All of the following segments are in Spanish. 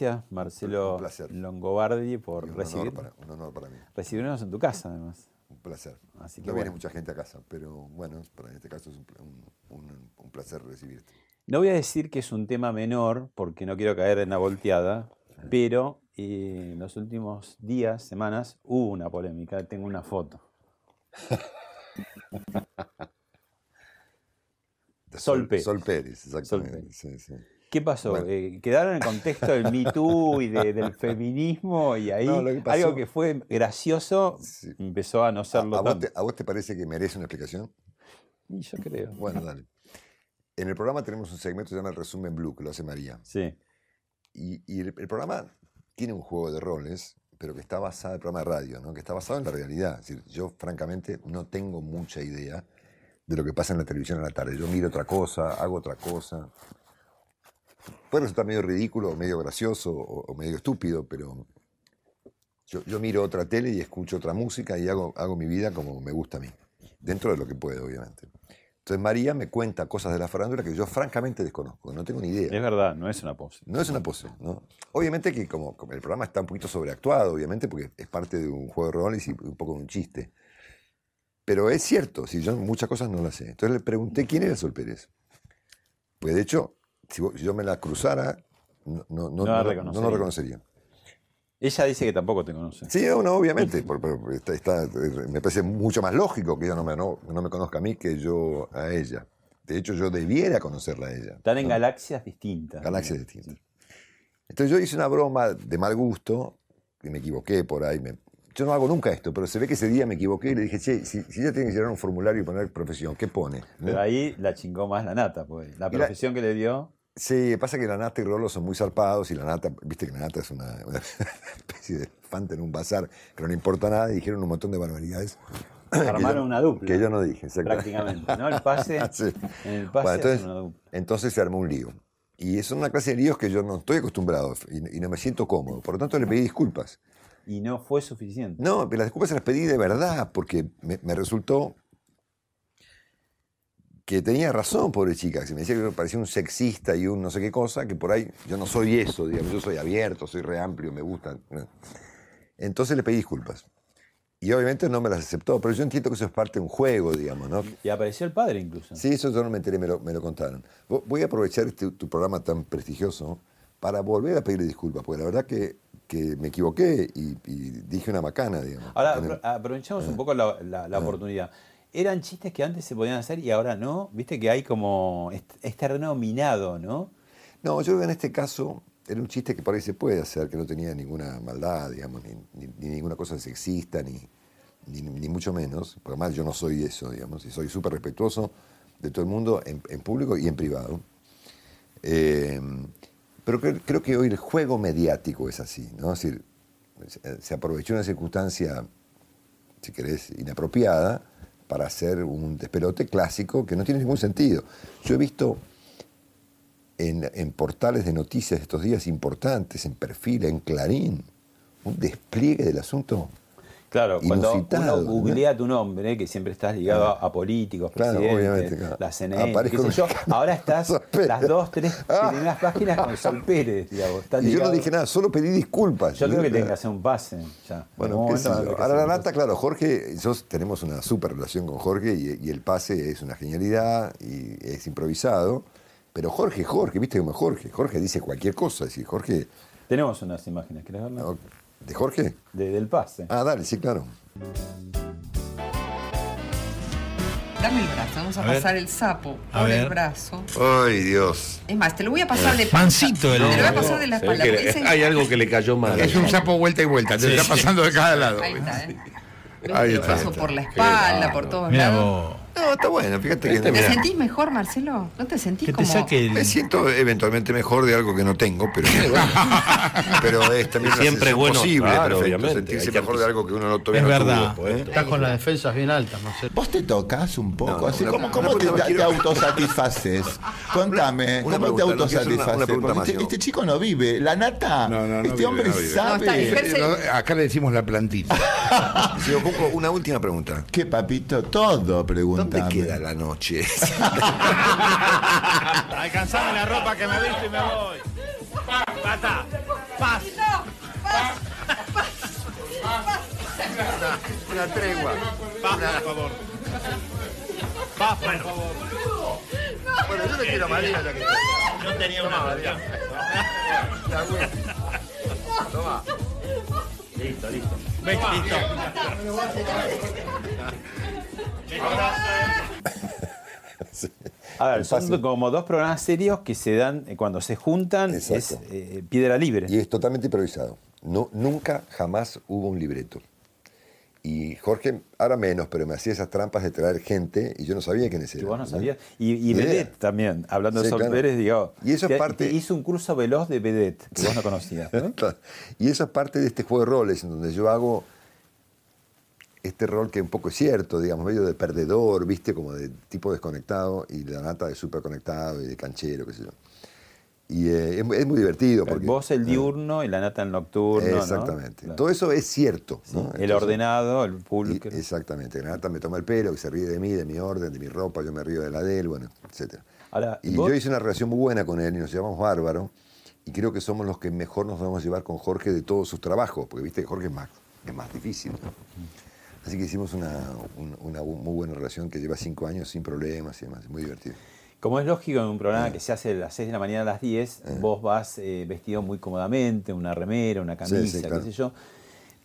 Gracias Marcelo. Longobardi por un, recibir, honor para, un honor para mí. recibirnos en tu casa además. Un placer. Así que no bueno. viene mucha gente a casa, pero bueno, para en este caso es un, pla- un- un- un placer recibirte. No voy a decir que es un tema menor porque no quiero caer en la volteada, pero eh, en los últimos días, semanas, hubo una polémica. Tengo una foto. De Sol Pérez. Sol Pérez, exactamente. Pérez. Sí, sí. ¿Qué pasó? Bueno. Eh, ¿Quedaron en el contexto del Me Too y de- del feminismo y ahí No, lo que pasó- algo que fue gracioso Sí. empezó a no ¿A, serlo a vos tanto? te, a vos te parece que merece una explicación? Y yo creo. Bueno, dale. En el programa tenemos un segmento que se llama el resumen blue, que lo hace María. Sí. Y, y el, el programa tiene un juego de roles, pero que está basado, el programa de radio, ¿no? que está basado en la realidad. Es decir, yo francamente no tengo mucha idea de lo que pasa en la televisión a la tarde. Yo miro otra cosa, hago otra cosa. Puede resultar medio ridículo, o medio gracioso, o, o medio estúpido, pero yo, yo miro otra tele y escucho otra música y hago, hago mi vida como me gusta a mí, dentro de lo que puedo, obviamente. Entonces María me cuenta cosas de la farándula que yo francamente desconozco, no tengo ni idea. Es verdad, no es una pose. No es una pose, ¿no? Obviamente que como, como el programa está un poquito sobreactuado, obviamente, porque es parte de un juego de roles y un poco de un chiste. Pero es cierto, si yo muchas cosas no las sé. Entonces le pregunté quién era Sol Pérez. Pues de hecho, si, yo me la cruzara, no, no, no, la no- no reconocería. lo reconocería. Ella dice que tampoco te conoce. Sí, no, obviamente, por- por- está- está- me parece mucho más lógico que ella no me, no, no me conozca a mí que yo a ella. De hecho, yo debiera conocerla a ella. Están en ¿no? galaxias distintas. Galaxias distintas. Entonces yo hice una broma de mal gusto, y me equivoqué por ahí. me- yo no hago nunca esto, pero se ve que ese día me equivoqué y le dije, che, si, si ella tiene que llenar un formulario y poner profesión, ¿qué pone? Pero ahí la chingó más la nata, pues. La- profesión que le dio. Sí, pasa que la nata y Rolo son muy zarpados y la nata, viste que la nata es una, una especie de elefante en un bazar que no importa nada y dijeron un montón de barbaridades. Armaron yo- una dupla. Que yo no dije, exacto. Prácticamente. ¿No? El pase. Sí. En el pase Bueno, entonces, una dupla. entonces se armó un lío. Y es una clase de líos que yo no estoy acostumbrado y, y no me siento cómodo. Por lo tanto, le pedí disculpas. Y no fue suficiente. No, pero las disculpas se las pedí de verdad, porque me, me resultó que tenía razón, pobre chica, que me decía que me parecía un sexista y un no sé qué cosa, que por ahí yo no soy eso, digamos, yo soy abierto, soy re amplio, me gusta. Entonces le pedí disculpas. Y obviamente no me las aceptó, pero yo entiendo que eso es parte de un juego, digamos, ¿no? Y apareció el padre incluso. Sí, eso yo no me enteré, me lo, me lo contaron. Vo- Voy a aprovechar este- tu programa tan prestigioso para volver a pedirle disculpas, porque la verdad que, que me equivoqué y, y dije una macana, digamos. Ahora el- apro- aprovechamos Ah. un poco la, la- la oportunidad. Eran chistes que antes se podían hacer y ahora no. Viste que hay como. Es, terreno minado, ¿no? No, yo creo que en este caso era un chiste que por ahí se puede hacer, que no tenía ninguna maldad, digamos, ni, ni- ni ninguna cosa sexista, ni, ni, mucho menos. Porque además yo no soy eso, digamos, y soy súper respetuoso de todo el mundo en, en público y en privado. Eh, pero cre- creo que hoy el juego mediático es así, ¿no? Es decir, se aprovechó una circunstancia, si querés, inapropiada para hacer un despelote clásico que no tiene ningún sentido. Yo he visto en, en portales de noticias estos días importantes, en perfil, en Clarín, un despliegue del asunto. Claro, cuando uno ¿no? googlea tu nombre, que siempre estás ligado a, a políticos, presidentes, obviamente, claro. la CNN, qué sé yo, ahora estás las dos, tres primeras páginas con Sol Pérez, digamos. Y yo no dije nada, solo pedí disculpas. Yo creo que tengo que hacer un pase ya. Bueno, qué Ahora la nata, claro, Jorge, nosotros tenemos una súper relación con Jorge y, y el pase es una genialidad y es improvisado. Pero Jorge, Jorge, viste cómo es Jorge. Jorge dice cualquier cosa. Es decir, Jorge. Tenemos unas imágenes, ¿querés verlas? no, ¿De Jorge? De- del pase. Ah, dale, sí, claro. Dame el brazo, vamos a, A ver. pasar el sapo A por el brazo. Ay, Dios. Es más, te lo voy a pasar de espalda. Mansito el- Te lo voy a pasar de la espalda. que hay algo que le cayó mal. Es un sapo vuelta y vuelta, te está pasando de cada lado. Ahí está, ¿eh? Lo está. paso por la espalda, por todos Mira lados. vos. No, está bueno, fíjate que ¿Te Mirá. sentís mejor, Marcelo? ¿No te sentís Que te como...? saque el... me siento eventualmente mejor de algo que no tengo, pero, pero es también Siempre bueno, posible, claro, perfecto, obviamente, sentirse mejor de algo que uno no todavía Es no verdad. tuvo, ¿eh? Estás con las defensas bien altas, Marcelo. Vos te tocas un poco, No, no, así una- como una cómo te, pregunta, te quiero- autosatisfaces. Contame, Una ¿cómo te pregunta, autosatisfaces? pregunta este, este chico no vive, la nata, No, no, no este vive, hombre sabe. Eh, Acá le decimos la plantita. Una última pregunta. ¿Qué papito? Todo, pregúntame. ¿Dónde queda la noche? Alcanzame la ropa que me viste y me voy. Basta. Paz. una tregua. Paz, por favor. Paz, por favor. Bueno, yo le quiero a María ya que Yo tenía una María. Toma. Listo, listo. Ven, listo. A ver, son Fácil. como dos programas serios que se dan eh, cuando se juntan, es eh, piedra libre. Y es totalmente improvisado. No, nunca, jamás hubo un libreto. Y Jorge, ahora menos, pero me hacía esas trampas de traer gente y yo no sabía quiénes Que eran. vos no ¿no? sabías. Y, y. Vedette también, hablando de Sol claro. Pérez, digo. Y eso es te- parte- te hizo un curso veloz de Vedette, que vos no conocías. ¿no? Y eso es parte de este juego de roles, en donde yo hago este rol que un poco es cierto, digamos, medio de perdedor, viste, como de tipo desconectado, y la nata de súper conectado y de canchero, qué sé yo. Y eh, es, muy- es muy divertido. Porque, vos el diurno y la nata el nocturno. ¿no? Exactamente. Todo eso es cierto. Sí, ¿no? el ordenado, el y- pulcro. exactamente. La nata me toma el pelo, que se ríe de mí, de mi orden, de mi ropa, yo me río de la de él, bueno, etc. Ahora, Y vos- yo hice una relación muy buena con él y nos llevamos bárbaro. Y creo que somos los que mejor nos vamos a llevar con Jorge de todos sus trabajos, porque viste que Jorge es más, es más difícil. ¿no? Así que hicimos una, un- una muy buena relación que lleva cinco años sin problemas y demás, muy divertido. Como es lógico en un programa que se hace a las 6 de la mañana a las 10, vos vas eh, vestido muy cómodamente, una remera, una Sí, camisa, sí, claro. qué sé yo.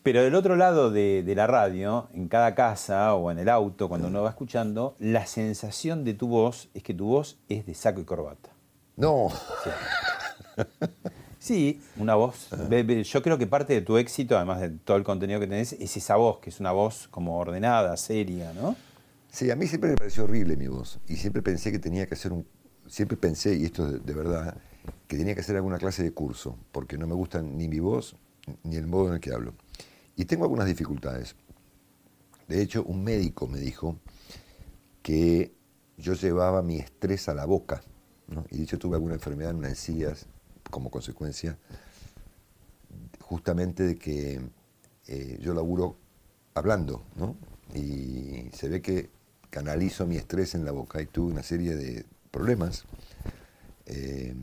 Pero del otro lado de, de la radio, en cada casa o en el auto, cuando uno va escuchando, la sensación de tu voz es que tu voz es de saco y corbata. No, Sí, una voz. Yo creo que parte de tu éxito, además de todo el contenido que tenés, es esa voz, que es una voz como ordenada, seria, ¿no? Sí, a mí siempre me pareció horrible mi voz. Y siempre pensé que tenía que hacer un. Siempre pensé, y esto es de, de verdad, que tenía que hacer alguna clase de curso, porque no me gustan ni mi voz ni el modo en el que hablo. Y tengo algunas dificultades. De hecho, un médico me dijo que yo llevaba mi estrés a la boca. Y de hecho tuve alguna enfermedad en una encías como consecuencia justamente de que eh, yo laburo hablando, ¿no? Y se ve que canalizo mi estrés en la boca y tuve una serie de problemas eh,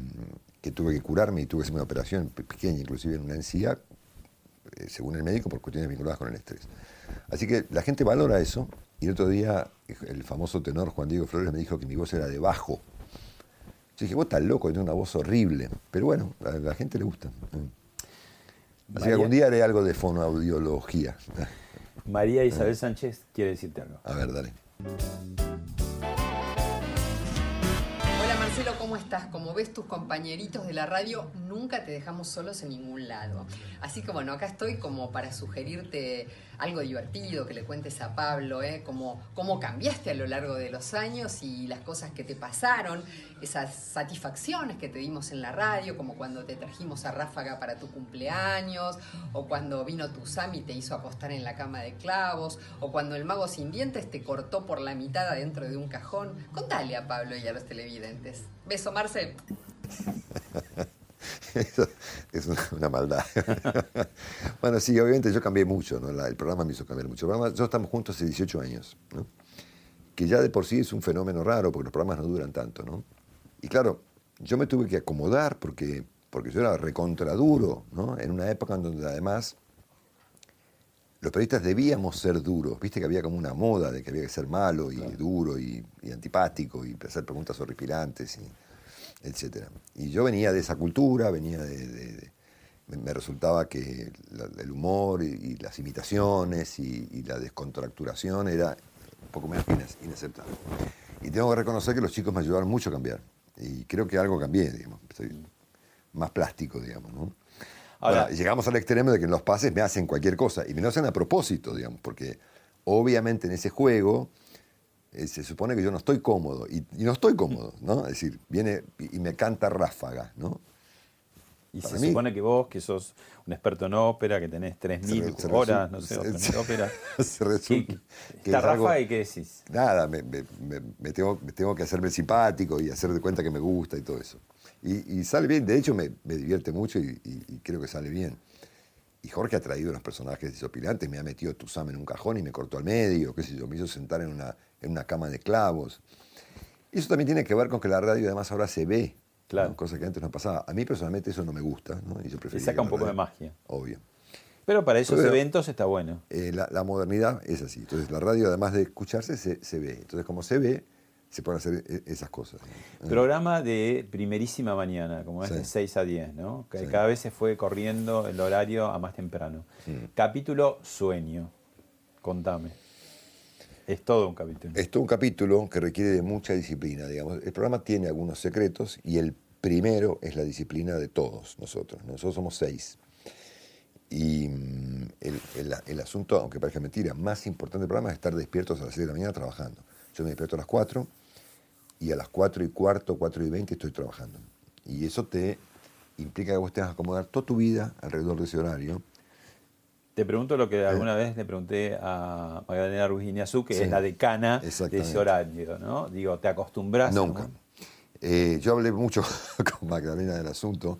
que tuve que curarme y tuve que hacer una operación pe- pequeña, inclusive en una encía, eh, según el médico, por cuestiones vinculadas con el estrés. Así que la gente valora eso y el otro día el famoso tenor Juan Diego Flores me dijo que mi voz era de bajo. Yo dije, vos estás loco, tengo una voz horrible. Pero bueno, a la gente le gusta. Así María- que algún día haré algo de fonoaudiología. María Isabel Sánchez quiere decirte algo. A ver, dale. Hola Marcelo, ¿cómo estás? Como ves, tus compañeritos de la radio nunca te dejamos solos en ningún lado. Así que bueno, acá estoy como para sugerirte algo divertido que le cuentes a Pablo, ¿eh? Cómo cambiaste a lo largo de los años y las cosas que te pasaron, esas satisfacciones que te dimos en la radio, como cuando te trajimos a Ráfaga para tu cumpleaños, o cuando vino tu Sam y te hizo acostar en la cama de clavos, o cuando el mago sin dientes te cortó por la mitad adentro de un cajón. Contale a Pablo y a los televidentes. Beso, Marce. Eso es una, una maldad. bueno, sí, obviamente yo cambié mucho, ¿no? La- el programa me hizo cambiar mucho. El programa- nosotros estamos juntos hace 18 años, ¿no? que ya de por sí es un fenómeno raro porque los programas no duran tanto. ¿no? Y claro, yo me tuve que acomodar porque, porque yo era recontra duro, ¿no? en una época en donde además los periodistas debíamos ser duros. Viste que había como una moda de que había que ser malo y duro y, y antipático y hacer preguntas horripilantes, y, etc. Y yo venía de esa cultura, venía de... de- de- me, resultaba que la- el humor y, y las imitaciones y, y la descontracturación era un poco menos inaceptable. Y tengo que reconocer que los chicos me ayudaron mucho a cambiar. Y creo que algo cambié, digamos. Soy más plástico, digamos, ¿no? Ahora- Ahora, llegamos al extremo de que en los pases me hacen cualquier cosa. Y me lo hacen a propósito, digamos, porque obviamente en ese juego eh, se supone que yo no estoy cómodo. Y, y no estoy cómodo, ¿no? Es decir, viene y me canta ráfaga, ¿no? Y Para se mí- supone que vos, que sos un experto en ópera, que tenés 3.000 Se re- se horas, no sé, se- ópera. se resulta ¿Qué- que Está es algo- Rafa y qué decís? Nada, me, me- me- me tengo, me tengo que hacerme simpático y hacer de cuenta que me gusta y todo eso. Y, y sale bien, de hecho me, me divierte mucho y, y- y creo que sale bien. Y Jorge ha traído unos personajes desopilantes, me ha metido Tuzam en un cajón y me cortó al medio, qué sé yo, me hizo sentar en una, en una cama de clavos. Y eso también tiene que ver con que la radio además ahora se ve, Claro. ¿no? cosa que antes no pasaba. A mí personalmente eso no me gusta, ¿no? Y yo Le preferiría saca un poco de magia. Obvio. Pero para esos Pero- eventos está bueno. Eh, la, la modernidad es así. Entonces la radio, además de escucharse, se, se ve. Entonces como se ve, se pueden hacer e- esas cosas. Programa de primerísima mañana, como es Sí. de 6 a 10, ¿no? Que Sí. cada vez se fue corriendo el horario a más temprano. Capítulo Sueño. Contame. Es todo un capítulo. Es todo un capítulo que requiere de mucha disciplina, digamos. El programa tiene algunos secretos y el primero es la disciplina de todos nosotros. Nosotros somos seis. Y mm, el, el- el asunto, aunque parezca mentira, más importante del programa es estar despiertos a las 6 de la mañana trabajando. Yo me despierto a las 4 y a las 4 y cuarto, 4 y 20 estoy trabajando. Y eso te implica que vos tengas que acomodar toda tu vida alrededor de ese horario. Te pregunto lo que alguna vez le pregunté a Magdalena Ruiz Iñazú, que Sí, es la decana de ese horario, ¿no? Digo, ¿te acostumbras? Nunca. Eh, yo hablé mucho con Magdalena del asunto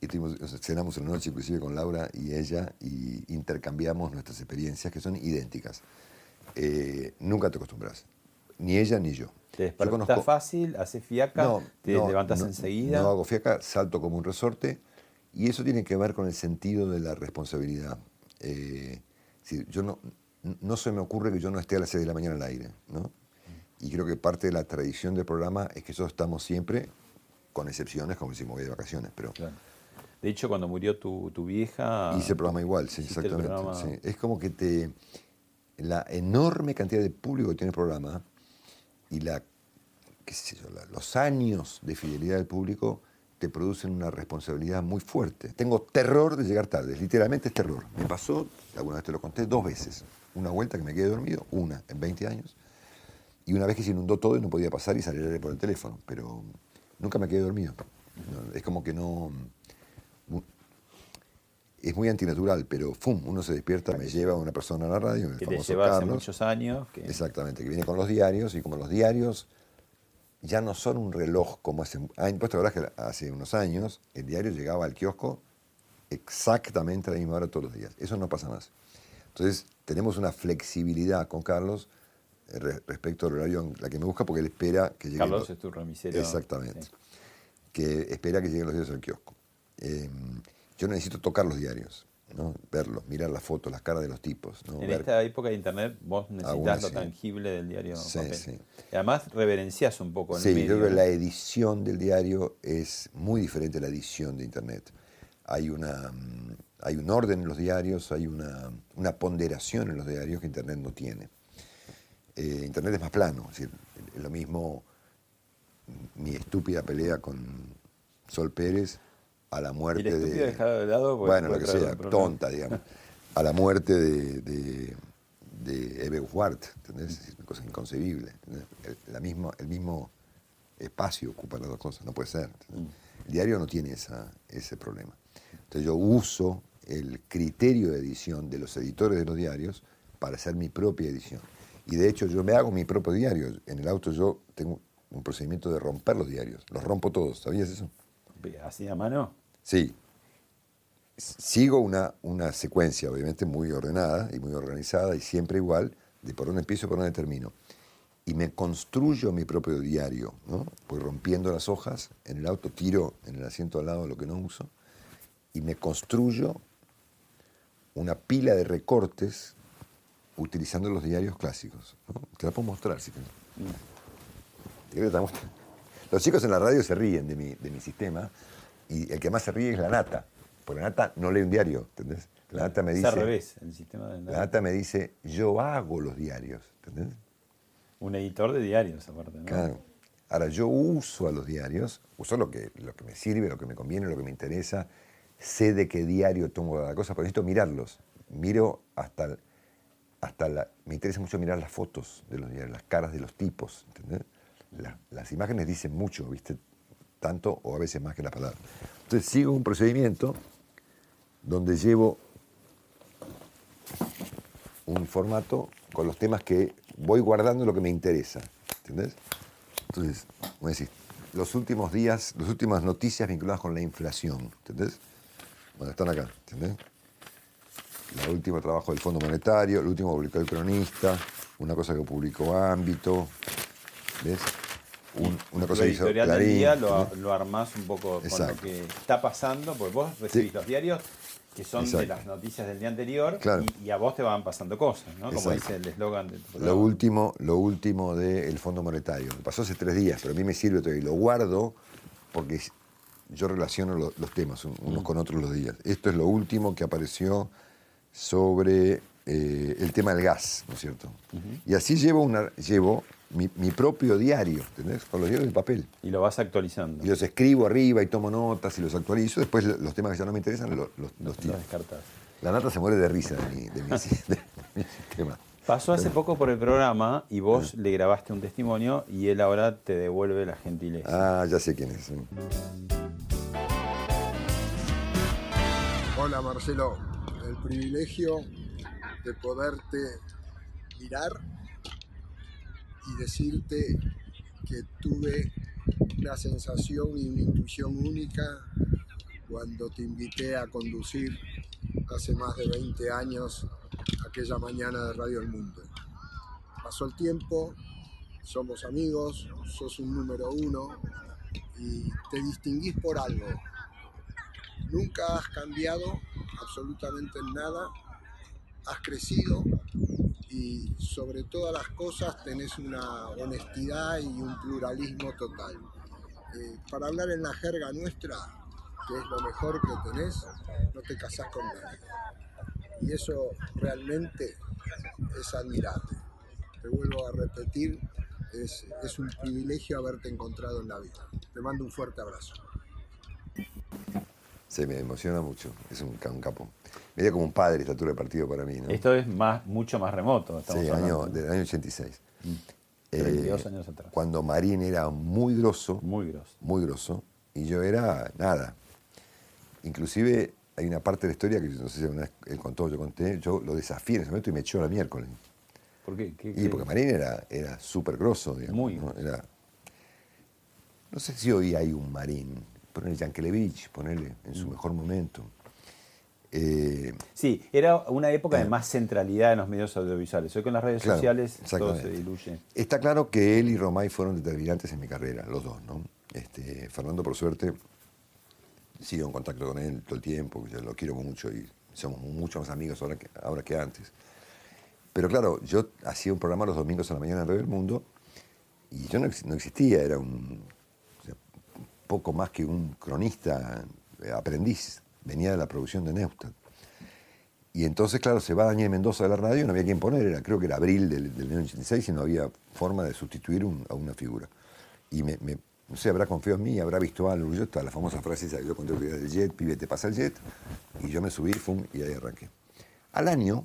y tuvimos, cenamos una noche inclusive con Laura y ella y intercambiamos nuestras experiencias que son idénticas. Eh, nunca te acostumbras, ni ella ni yo. ¿Te despertás conozco- fácil? ¿Haces fiaca? No, ¿Te no, levantas no, enseguida? No hago fiaca, salto como un resorte y eso tiene que ver con el sentido de la responsabilidad. Eh, decir, yo no, no se me ocurre que yo no esté a las 6 de la mañana al aire, ¿no? Y creo que parte de la tradición del programa es que nosotros estamos siempre, con excepciones, como si me voy de vacaciones, pero Claro. De hecho, cuando murió tu, tu vieja... hice el programa igual, sí, exactamente. programa- sí. Es como que te. La enorme cantidad de público que tiene el programa y la, qué sé yo, los años de fidelidad del público te producen una responsabilidad muy fuerte. Tengo terror de llegar tarde, literalmente es terror. Me pasó, alguna vez te lo conté, dos veces. Una vuelta que me quedé dormido, una en 20 años, y una vez que se inundó todo y no podía pasar y salir por el teléfono, pero nunca me quedé dormido. Es como que no es muy antinatural, pero ¡fum! uno se despierta, me lleva una persona a la radio, el que te famoso lleva hace muchos años. Que... Exactamente, que viene con los diarios y como los diarios ya no son un reloj como hace años. Pues te que hace unos años el diario llegaba al kiosco exactamente a la misma hora todos los días. Eso no pasa más. Entonces tenemos una flexibilidad con Carlos eh, re- respecto al horario en la que me busca porque él espera que llegue. Carlos es tu remisero. Exactamente. Sí. Que espera que lleguen los diarios al kiosco. Eh, yo necesito tocar los diarios, ¿no? verlos, mirar las fotos, las caras de los tipos. ¿no? En Ver- esta época de internet vos necesitas lo sí. tangible del diario Sí, papel. sí. Y además reverencias un poco el Sí, medio. yo creo que la edición del diario es muy diferente a la edición de Internet. Hay, una, mm, hay un orden en los diarios, hay una, una ponderación en los diarios que Internet no tiene. Eh, Internet es más plano, es decir, es lo mismo mi estúpida pelea con Sol Pérez a la muerte de... dejado de lado. porque Bueno, lo que sea, tonta, digamos. A la muerte de, de, de Eve ¿entendés? Es una cosa inconcebible. El, la misma, el mismo espacio ocupa las dos cosas, no puede ser. ¿entendés? El diario no tiene esa, ese problema. Entonces yo uso el criterio de edición de los editores de los diarios para hacer mi propia edición. Y de hecho yo me hago mi propio diario. En el auto yo tengo un procedimiento de romper los diarios. Los rompo todos, ¿sabías eso? ¿Así a mano? Sí. Sigo una, una secuencia, obviamente, muy ordenada y muy organizada y siempre igual, de por dónde empiezo y por dónde termino. Y me construyo mi propio diario, ¿no? Voy rompiendo las hojas, en el auto tiro en el asiento al lado lo que no uso, y me construyo una pila de recortes utilizando los diarios clásicos. ¿no? Te la puedo mostrar si querés. Te Los chicos en la radio se ríen de mi, de mi sistema y el que más se ríe es la nata. Porque la nata no lee un diario, ¿entendés? La nata me Es dice. al revés, el sistema de La nata me dice, yo hago los diarios, ¿entendés? Un editor de diarios, aparte, ¿no? Claro. Ahora, yo uso a los diarios, uso lo que, lo que me sirve, lo que me conviene, lo que me interesa. Sé de qué diario tomo cada cosa, pero necesito mirarlos. Miro hasta, hasta la... Me interesa mucho mirar las fotos de los diarios, las caras de los tipos, ¿entendés? La- las imágenes dicen mucho, ¿viste? Tanto o a veces más que las palabras. Entonces sigo un procedimiento donde llevo un formato con los temas que voy guardando lo que me interesa. ¿Entendés? Entonces, voy a decir, los últimos días, las últimas noticias vinculadas con la inflación. ¿Entendés? Bueno, están acá. ¿Entendés? El último trabajo del Fondo Monetario, el último publicó el cronista, una cosa que publicó Ámbito. ¿Ves? Un- una cosa Lo que hizo editorial del día lo, armás un poco con lo que está pasando, porque vos recibís Sí. los diarios que son de las noticias del día anterior Claro. y, y a vos te van pasando cosas, ¿no? Como Exacto. dice el eslogan de tu Lo último, lo último del Fondo Monetario. Me pasó hace tres días, pero a mí me sirve todavía. Lo guardo porque yo relaciono lo- los temas un- Mm. unos con otros los días. Esto es lo último que apareció sobre eh, el tema del gas, ¿no es cierto? Y así llevo, una, llevo mi, mi propio diario, ¿entendés? Con los diarios de papel. Y lo vas actualizando. Y los escribo arriba y tomo notas y los actualizo. Después lo- los temas que ya no me interesan los, los, los Lo tiro. descartás. La nata se muere de risa de mi, de mi, de mi sistema. Pasó hace poco por el programa y vos le grabaste un testimonio y él ahora te devuelve la gentileza. Ah, ya sé quién es. Hola Marcelo, el privilegio de poderte mirar y decirte que tuve una sensación y una intuición única cuando te invité a conducir hace más de 20 años aquella mañana de Radio El Mundo. Pasó el tiempo, somos amigos, sos un número uno y te distinguís por algo. Nunca has cambiado absolutamente en nada, has crecido y sobre todas las cosas tenés una honestidad y un pluralismo total. Eh, para hablar en la jerga nuestra, que es lo mejor que tenés, no te casás con nadie. Y eso realmente es admirable. Te vuelvo a repetir, es, es un privilegio haberte encontrado en la vida. Te mando un fuerte abrazo. Se me emociona mucho. Es un, un capo. Medio como un padre esta altura de partido para mí, ¿no? Esto es más, mucho más remoto. Sí, año, del año 86. Eh, 32 años atrás. Cuando Marín era muy grosso, Muy grosso. muy grosso, y yo era nada. Inclusive hay una parte de la historia que no sé si vez él contó, yo conté, yo lo desafié en ese momento y me echó la miércoles. ¿Por qué? ¿Qué- Y qué- porque Marín era, era súper grosso, digamos. Muy ¿no? Era- no sé si hoy hay un Marín, ponele Yankelevich, ponele en Mm. su mejor momento. Eh, Sí, era una época de Claro. más centralidad en los medios audiovisuales. Hoy con las redes Claro, sociales todo se diluye. Está claro que él y Romay fueron determinantes en mi carrera, los dos, ¿no? Este, Fernando, por suerte, sigo en contacto con él todo el tiempo, yo lo quiero mucho y somos mucho más amigos ahora que, ahora que antes. Pero claro, yo hacía un programa los domingos a la mañana en Radio del Mundo y yo no, ex- no existía, era un poco más que un cronista eh, aprendiz, venía de la producción de Neustadt. Y entonces, claro, se va Daniel Mendoza de la radio, no había quien poner, era, creo que era abril del, del año 86 y no había forma de sustituir a una figura. Y me, me- no sé, habrá confiado en mí, habrá visto algo. Yo está la famosa frase que yo conté del jet, pibe, te pasa el jet. Y yo me subí, fum, y ahí arranqué. Al año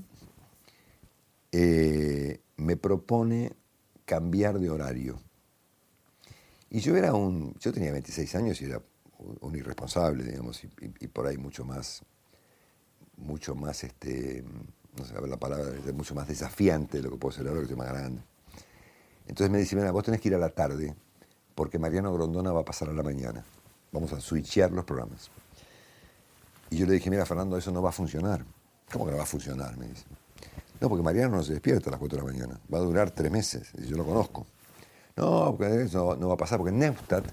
eh, me propone cambiar de horario. Y yo era un, yo tenía 26 años y era un- irresponsable, digamos, y, por ahí mucho más, mucho más, este, no sé la palabra, mucho más desafiante de lo que puedo ser ahora que estoy más grande. Entonces me dice, mira, vos tenés que ir a la tarde, porque Mariano Grondona va a pasar a la mañana. Vamos a switchear los programas. Y yo le dije, mira, Fernando, eso no va a funcionar. ¿Cómo que no va a funcionar? Me dice. No, porque Mariano no se despierta a las 4 de la mañana. Va a durar tres meses. Yo lo conozco. No, porque eso no va a pasar, porque Neustadt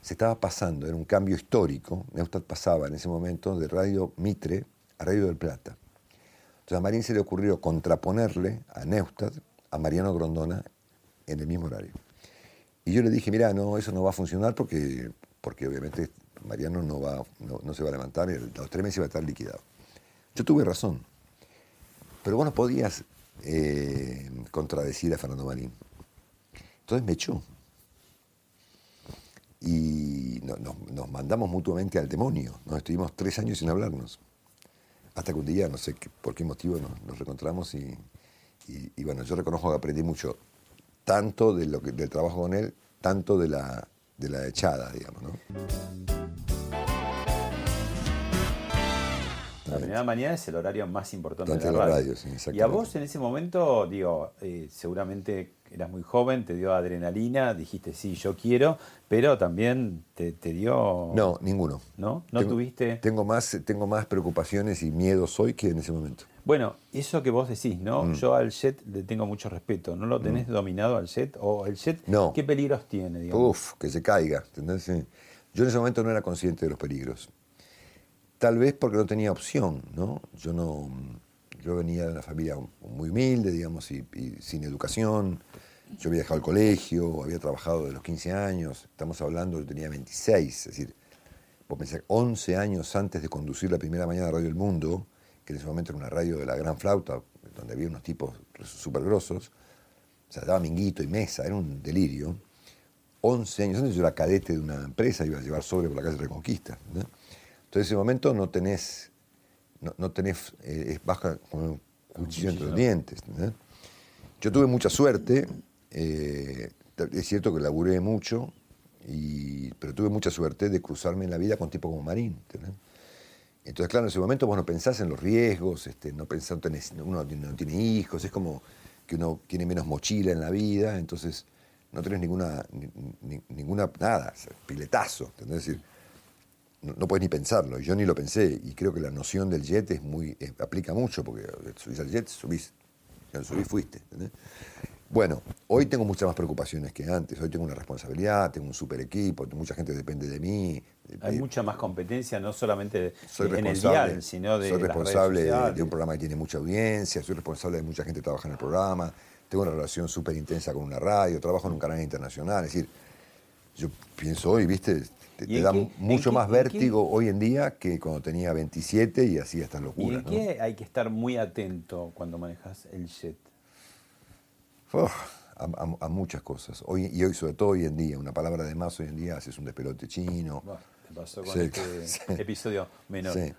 se estaba pasando, era un cambio histórico. Neustadt pasaba en ese momento de Radio Mitre a Radio del Plata. Entonces a Marín se le ocurrió contraponerle a Neustadt a Mariano Grondona en el mismo horario. Y yo le dije, mira, no, eso no va a funcionar porque, porque obviamente Mariano no, va, no, se va a levantar y los tres meses va a estar liquidado. Yo tuve razón. Pero vos no podías eh, contradecir a Fernando Marín. Entonces me echó. Y no- nos, mandamos mutuamente al demonio. Nos estuvimos tres años sin hablarnos. Hasta que un día, no sé por qué motivo, nos, nos reencontramos y, bueno, yo reconozco que aprendí mucho, tanto del trabajo con él, tanto de la, de la echada, digamos, ¿no? La primera mañana es el horario más importante de la radio. radio, sí, y a vos en ese momento, digo, eh, seguramente eras muy joven, te dio adrenalina, dijiste sí, yo quiero, pero también te, te dio... No, ninguno. ¿No? ¿No Tengo- tuviste...? Tengo más, tengo más preocupaciones y miedos hoy que en ese momento. Bueno, eso que vos decís, ¿no? Mm. Yo al jet le tengo mucho respeto. ¿No lo tenés dominado al jet? ¿O el jet No. qué peligros tiene, digamos? Uf, que se caiga. ¿entendés? Sí. Yo en ese momento no era consciente de los peligros. Tal vez porque no tenía opción, ¿no? Yo no. Yo venía de una familia muy humilde, digamos, y, sin educación. Yo había dejado el colegio, había trabajado de los 15 años. Estamos hablando, yo tenía 26, es decir, vos pensás, 11 años antes de conducir la primera mañana de Radio El Mundo, que en ese momento era una radio de la gran flauta, donde había unos tipos súper grosos, o sea, daba minguito y mesa, era un delirio. 11 años antes yo era cadete de una empresa, iba a llevar sobre por la calle Reconquista. Entonces, en ese momento no tenés, no, tenés, eh, baja con un cuchillo entre los dientes. Yo tuve mucha suerte, eh, es cierto que laburé mucho, y, pero tuve mucha suerte de cruzarme en la vida con tipos como Marín. Entonces, claro, en ese momento vos no pensás en los riesgos, este, no pensás, tenés- uno no tiene hijos, es como que uno tiene menos mochila en la vida, entonces no tenés ninguna, ni- ni- ninguna, nada, piletazo, ¿entendés? Es decir, no, puedes ni pensarlo, yo ni lo pensé, y creo que la noción del jet es muy, eh, aplica mucho, porque subís al jet, subís, ya lo subís, fuiste, ¿entendés? Bueno, hoy tengo muchas más preocupaciones que antes, hoy tengo una responsabilidad, tengo un super equipo, mucha gente depende de mí, Hay mucha más competencia, no solamente soy en el responsable, dial, sino de soy las responsable redes de, de un programa que tiene mucha audiencia, soy responsable de mucha gente que trabaja en el programa, tengo una relación súper intensa con una radio, trabajo en un canal internacional, es decir, yo pienso hoy, viste, te, ¿Y te en da qué- en mucho más en qué- vértigo hoy en día que cuando tenía 27 y hacía estas ¿Y locuras. en ¿no? qué hay que estar muy atento cuando manejas el jet? A, a- a muchas cosas. Hoy, y hoy, sobre todo hoy en día, una palabra de más hoy en día, haces un despelote chino. Bueno, te pasó con Sí, este sí. episodio menor. Sí.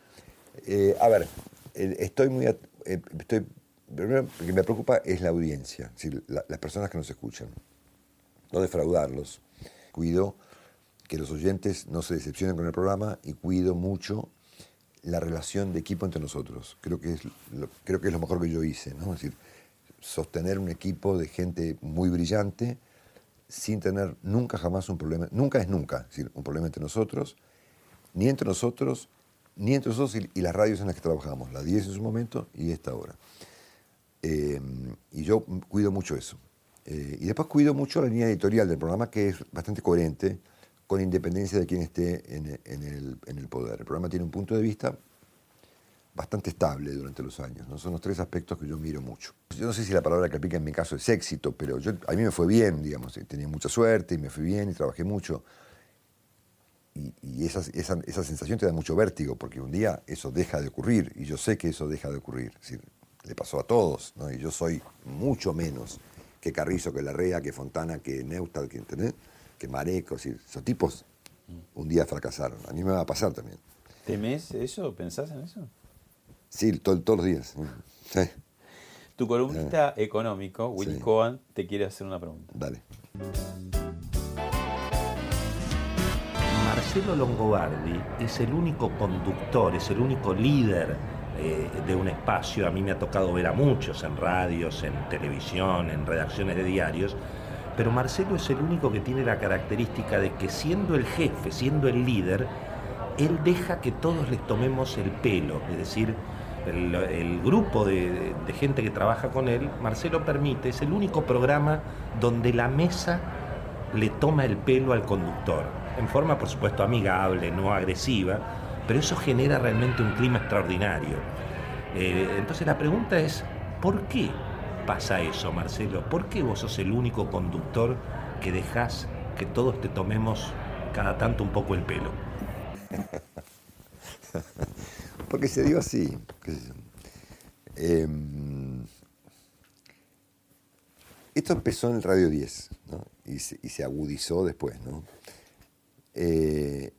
Eh, a ver, eh, estoy muy. at- eh, estoy, primero, lo que me preocupa es la audiencia, es decir, la- las personas que nos escuchan. No defraudarlos. Cuido que los oyentes no se decepcionen con el programa y cuido mucho la relación de equipo entre nosotros. Creo que es lo, creo que es lo mejor que yo hice, ¿no? Es decir, sostener un equipo de gente muy brillante sin tener nunca jamás un problema, nunca es nunca, es decir, un problema entre nosotros, ni entre nosotros, ni entre nosotros y, y las radios en las que trabajamos, la 10 en su momento y esta ahora. Eh, y yo cuido mucho eso. Eh, y después cuido mucho la línea editorial del programa, que es bastante coherente, con independencia de quien esté en, en el, en el poder. El programa tiene un punto de vista bastante estable durante los años. ¿no? Son los tres aspectos que yo miro mucho. Yo no sé si la palabra que aplica en mi caso es éxito, pero yo, a mí me fue bien, digamos. eh, Tenía mucha suerte y me fui bien y trabajé mucho. Y, y esa, esa, esa sensación te da mucho vértigo, porque un día eso deja de ocurrir, y yo sé que eso deja de ocurrir. Es decir, le pasó a todos, ¿no? y yo soy mucho menos que Carrizo, que Larrea, que Fontana, que Neustad, que, ¿entendés? Que Mareco. Es decir, esos tipos un día fracasaron. A mí me va a pasar también. ¿Temés eso? ¿Pensás en eso? Sí, to- todos los días. Sí, Tu columnista económico, Willy Sí. Cohen, te quiere hacer una pregunta. dale. Marcelo Longobardi es el único conductor, es el único líder eh, de un espacio. A mí me ha tocado ver a muchos en radios, en televisión, en redacciones de diarios. Pero Marcelo es el único que tiene la característica de que siendo el jefe, siendo el líder, él deja que todos les tomemos el pelo. Es decir, el, grupo de, de gente que trabaja con él, Marcelo permite, es el único programa donde la mesa le toma el pelo al conductor, en forma por supuesto amigable, no agresiva, pero eso genera realmente un clima extraordinario. Eh, entonces la pregunta es, ¿por qué pasa eso, Marcelo? ¿Por qué vos sos el único conductor que dejás que todos te tomemos cada tanto un poco el pelo? Porque se dio así. Em, esto empezó en el Radio 10. ¿no? y se, y se agudizó después, ¿no? Eh,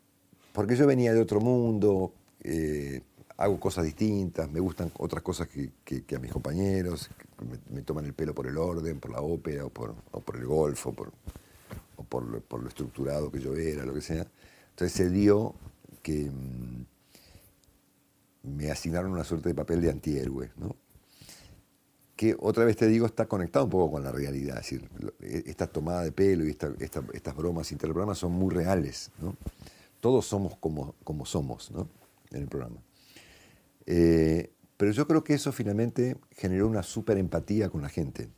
porque yo venía de otro mundo, eh, hago cosas distintas, me gustan otras cosas que, a mis compañeros, me, toman el pelo por el orden, por la ópera, o por, el golf, o por, lo, estructurado que yo era, lo que sea. Entonces se dio que mm, me asignaron una suerte de papel de antihéroe, ¿no? que otra vez te digo, está conectado un poco con la realidad. Decir, e- esta tomada de pelo y esta- esta- estas bromas interprogramas son muy reales. ¿no? Todos somos como, como somos ¿no? en el programa. Eh, pero yo creo que eso finalmente generó una súper empatía con la gente.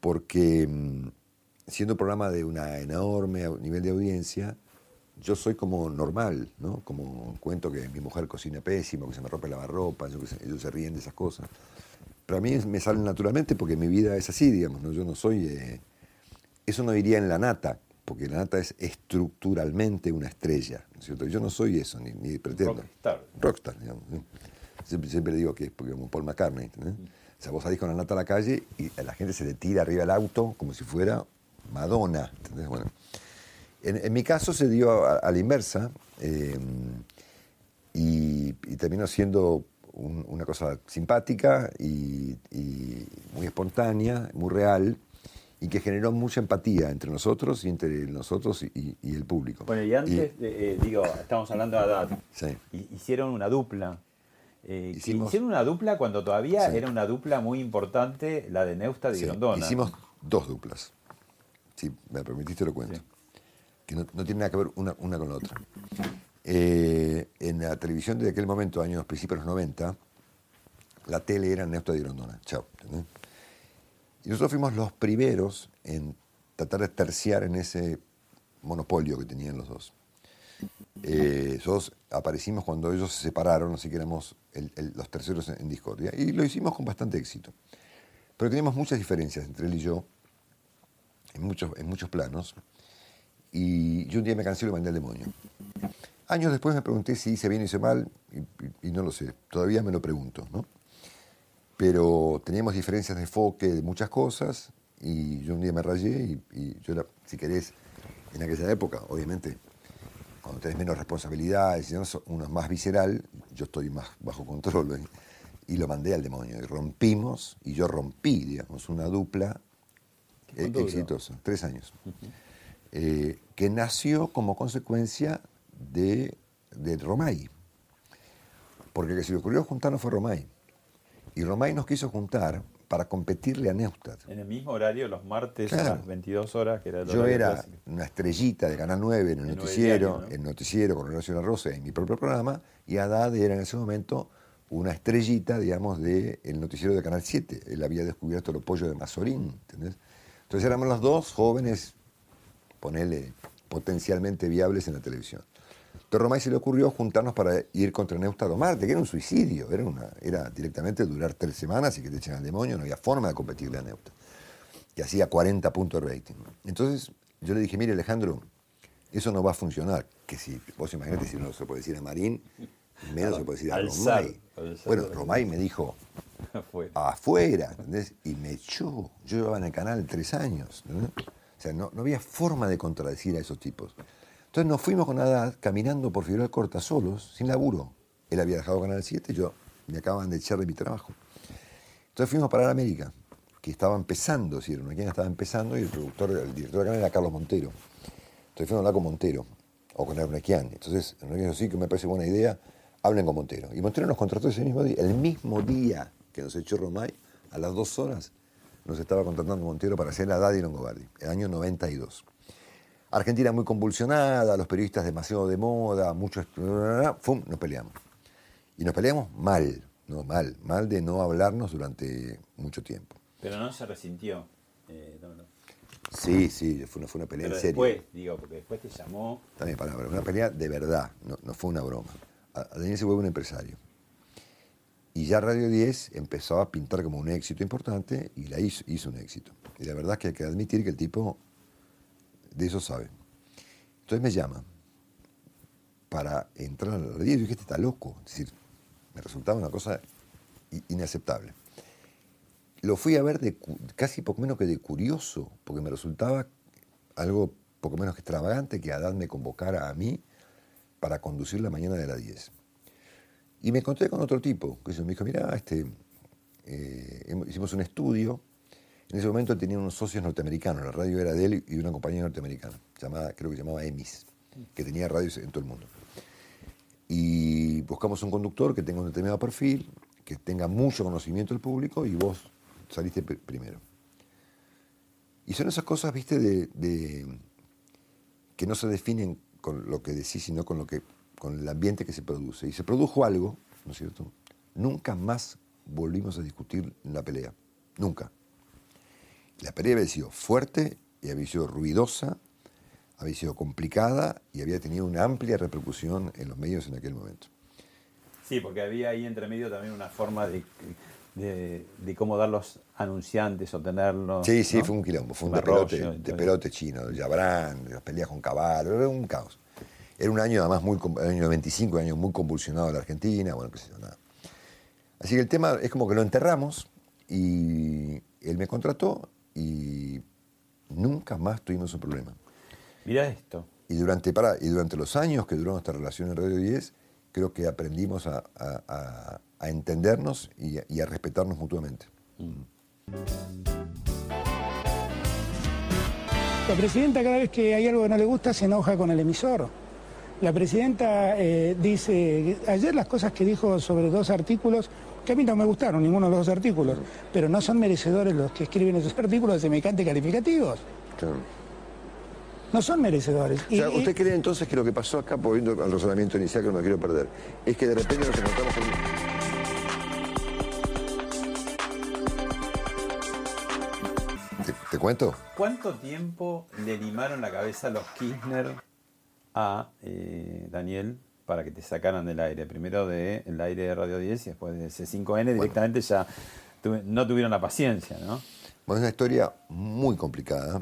Porque mm, siendo un programa de una enorme nivel de audiencia, yo soy como normal, ¿no? Como cuento que mi mujer cocina pésimo, que se me rompe la que sé, ellos se ríen de esas cosas. Pero a mí me salen naturalmente porque mi vida es así, digamos, ¿no? Yo no soy... eh, eso no iría en la nata, porque la nata es estructuralmente una estrella, ¿no es cierto? Yo no soy eso, ni, ni pretendo. Rockstar. Rockstar, digamos. ¿sí? Siempre, siempre digo que es porque como Paul McCartney, ¿entendés? O sea, vos salís con la nata a la calle y la gente se le tira arriba el auto como si fuera Madonna, ¿entendés? Bueno, en, en mi caso se dio a, a la inversa eh, y, y terminó siendo un- una cosa simpática y, y muy espontánea, muy real y que generó mucha empatía entre nosotros y entre nosotros y, y el público. Bueno, y antes, eh, eh, digo, estamos hablando de Haddad. Sí. Hi- Hicieron una dupla. Eh, que Hicimos- Hicieron una dupla cuando todavía Sí. era una dupla muy importante, la de Neusta y Sí, Grondona. Hicimos dos duplas. Si me permitiste lo cuento. Que no, no tiene nada que ver una, una con la otra. Eh, en la televisión de aquel momento, años principios de los 90, la tele era Neusta de Grondona. Chao. ¿entendés? Y nosotros fuimos los primeros en tratar de terciar en ese monopolio que tenían los dos. Eh, nosotros aparecimos cuando ellos se separaron, así que éramos el- el- los terceros en, en discordia. Y lo hicimos con bastante éxito. Pero teníamos muchas diferencias entre él y yo, en muchos, en muchos planos. Y yo un día me cansé y lo mandé al demonio. Años después me pregunté si hice bien o hice mal, y, y- y no lo sé. Todavía me lo pregunto, ¿no? Pero teníamos diferencias de enfoque de muchas cosas, y yo un día me rayé, y, y yo, era, si querés, en aquella época, obviamente, cuando tenés menos responsabilidades, uno es más visceral, yo estoy más bajo control, ¿eh? y lo mandé al demonio. Y rompimos, y yo rompí, digamos, una dupla eh, exitosa, tres años, eh, que nació como consecuencia de, de Romay. Porque el que se le ocurrió juntarnos fue Romay. Y Romay nos quiso juntar para competirle a Neustadt. En el mismo horario, los martes a las 22 horas, que era el Yo era clásico. una estrellita de Canal 9 en el noticiero, diario, ¿no? el noticiero con Horacio La Rosa en mi propio programa, y Haddad era en ese momento una estrellita, digamos, del noticiero de Canal 7. Él había descubierto los pollos de Mazorín, ¿entendés? Entonces éramos los dos jóvenes, ponele, potencialmente viables en la televisión. Entonces Romay se le ocurrió juntarnos para ir contra Neustadt o Marte, que era un suicidio, era, una, era directamente durar tres semanas y que te echen al demonio, no había forma de competirle a Neustadt, que hacía 40 puntos de rating. Entonces yo le dije, mire Alejandro, eso no va a funcionar, que si vos imaginate si no se puede decir a Marín, menos se puede decir a Romay. Bueno, de- Romay me dijo, Fue. afuera, ¿entendés? Y me echó. Yo llevaba en el canal tres años. ¿entendés? O sea, no, no había forma de contradecir a esos tipos. Entonces nos fuimos con Haddad caminando por Figueroa Corta solos, sin laburo. Él había dejado Canal 7 y yo me acaban de echar de mi trabajo. Entonces fuimos a parar a América, que estaba empezando, si era una estaba empezando y el productor, el director de canal era Carlos Montero. Entonces fuimos a hablar con Montero, o con Ernequian. Entonces Ernequian dijo, sí, que me parece buena idea, hablen con Montero. Y Montero nos contrató ese mismo día, el mismo día que nos echó Romay, a las dos horas, nos estaba contratando Montero para hacer la Haddad y Longobardi, el año 92. Argentina muy convulsionada, los periodistas demasiado de moda, muchos... ¡Fum! Nos peleamos. Y nos peleamos mal, no mal, mal de no hablarnos durante mucho tiempo. Pero no se resintió. eh, no, no. Sí, sí, fue una, fue una pelea Pero en serio. después, digo, porque después te llamó. También palabra, una pelea de verdad, no, no fue una broma. A Daniel se vuelve un empresario. Y ya Radio 10 empezó a pintar como un éxito importante y la hizo, hizo un éxito. Y la verdad es que hay que admitir que el tipo de eso sabe. Entonces me llama para entrar a la radio y dije, este está loco. Es decir, me resultaba una cosa inaceptable. Lo fui a ver de casi poco menos que de curioso, porque me resultaba algo poco menos que extravagante que Adán me convocara a mí para conducir la mañana de las 10. Y me encontré con otro tipo, que me dijo, mira, este, eh, hicimos un estudio. En ese momento tenía unos socios norteamericanos, la radio era de él y una compañía norteamericana, llamada, creo que se llamaba EMIS, que tenía radios en todo el mundo. Y buscamos un conductor que tenga un determinado perfil, que tenga mucho conocimiento del público y vos saliste pr- primero. Y son esas cosas, viste, de, de- que no se definen con lo que decís, sino con, lo que, con el ambiente que se produce. Y se produjo algo, ¿no es cierto? Nunca más volvimos a discutir la pelea. Nunca. La pelea había sido fuerte y había sido ruidosa, había sido complicada y había tenido una amplia repercusión en los medios en aquel momento. Sí, porque había ahí entre medio también una forma de, de, de cómo dar los anunciantes o tenerlos. Sí, sí, ¿no? fue un quilombo, fue un despelote, y todo despelote chino, de Yabrán, de las peleas con caballos, era un caos. Era un año además muy, el año 95, un año muy convulsionado de la Argentina, bueno, qué sé yo, nada. Así que el tema es como que lo enterramos y él me contrató y nunca más tuvimos un problema. Mira esto. Y durante, pará, y durante los años que duró nuestra relación en Radio 10, creo que aprendimos a, a- a- a entendernos y a- y a respetarnos mutuamente. La presidenta cada vez que hay algo que no le gusta se enoja con el emisor. La presidenta eh, dice, ayer las cosas que dijo sobre dos artículos, que a mí no me gustaron ninguno de los dos artículos, pero no son merecedores los que escriben esos artículos de semejantes calificativos. No son merecedores. O sea, ¿usted cree entonces que lo que pasó acá, volviendo al razonamiento inicial que no me quiero perder, es que de repente nos encontramos con... ¿Te, te cuento? ¿Cuánto tiempo le limaron la cabeza a los Kirchner a eh, Daniel para que te sacaran del aire? Primero del aire de Radio 10 y después de C5N directamente ya tuve- no tuvieron la paciencia, ¿no? Bueno, es una historia muy complicada,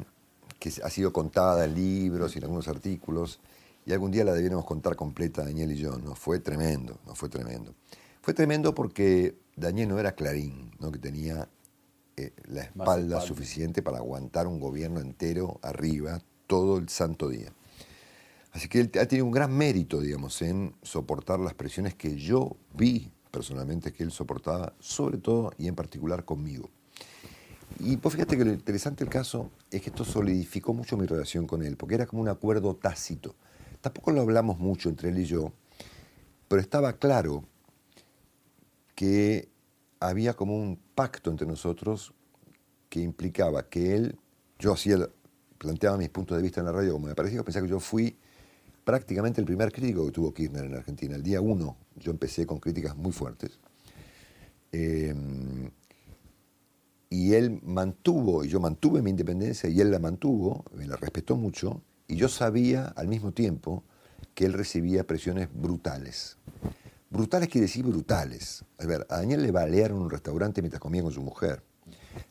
que ha sido contada en libros y en algunos artículos, y algún día la debiéramos contar completa, Daniel y yo, ¿no? Fue tremendo, ¿no? Fue tremendo. Fue tremendo porque Daniel no era Clarín, ¿no? Que tenía eh, la espalda espalda. suficiente para aguantar un gobierno entero arriba todo el santo día. Así que él ha tenido un gran mérito, digamos, en soportar las presiones que yo vi personalmente que él soportaba, sobre todo y en particular conmigo. Y pues fíjate que lo interesante del caso es que esto solidificó mucho mi relación con él, porque era como un acuerdo tácito. Tampoco lo hablamos mucho entre él y yo, pero estaba claro que había como un pacto entre nosotros que implicaba que él, yo hacía, planteaba mis puntos de vista en la radio como me parecía, pensaba que yo fui prácticamente el primer crítico que tuvo Kirchner en Argentina. El día uno yo empecé con críticas muy fuertes. Eh, y él mantuvo, y yo mantuve mi independencia, y él la mantuvo, me la respetó mucho, y yo sabía al mismo tiempo que él recibía presiones brutales. Brutales quiere decir brutales. A ver, a Daniel le balearon en un restaurante mientras comía con su mujer.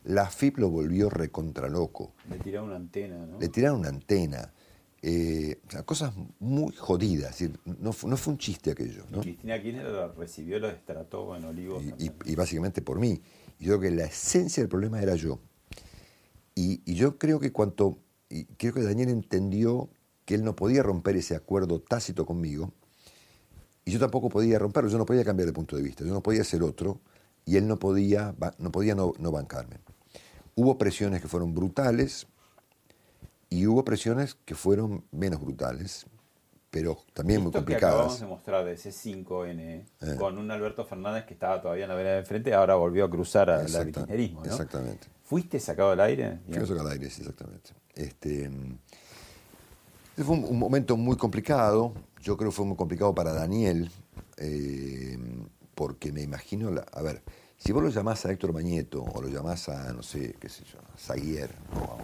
La FIP lo volvió recontraloco. Le tiraron una antena, ¿no? Le tiraron una antena. Eh, o sea, cosas muy jodidas. es decir, no, no fue un chiste aquello. ¿no? Cristina Kirchner recibió, lo destrató en Olivos. y, y básicamente por mí. Y yo creo que la esencia del problema era yo. Y, y yo creo que cuanto, y creo que Daniel entendió que él no podía romper ese acuerdo tácito conmigo, y yo tampoco podía romperlo, yo no podía cambiar de punto de vista, yo no podía ser otro, y él no podía, no, podía no, no bancarme. Hubo presiones que fueron brutales, y hubo presiones que fueron menos brutales, pero también muy Esto que acabamos complicadas. de mostrar de C5N Eh. con un Alberto Fernández que estaba todavía en la vereda de enfrente, ahora volvió a cruzar al kirchnerismo, ¿no? Exactamente. ¿Fuiste sacado al aire? Fui sacado al aire, sí, exactamente. Este, mm, fue un, un momento muy complicado. Yo creo que fue muy complicado para Daniel, eh, porque me imagino, la- a ver, si vos lo llamás a Héctor Mañeto o lo llamás a, no sé, qué sé yo, a Zaguier, o a,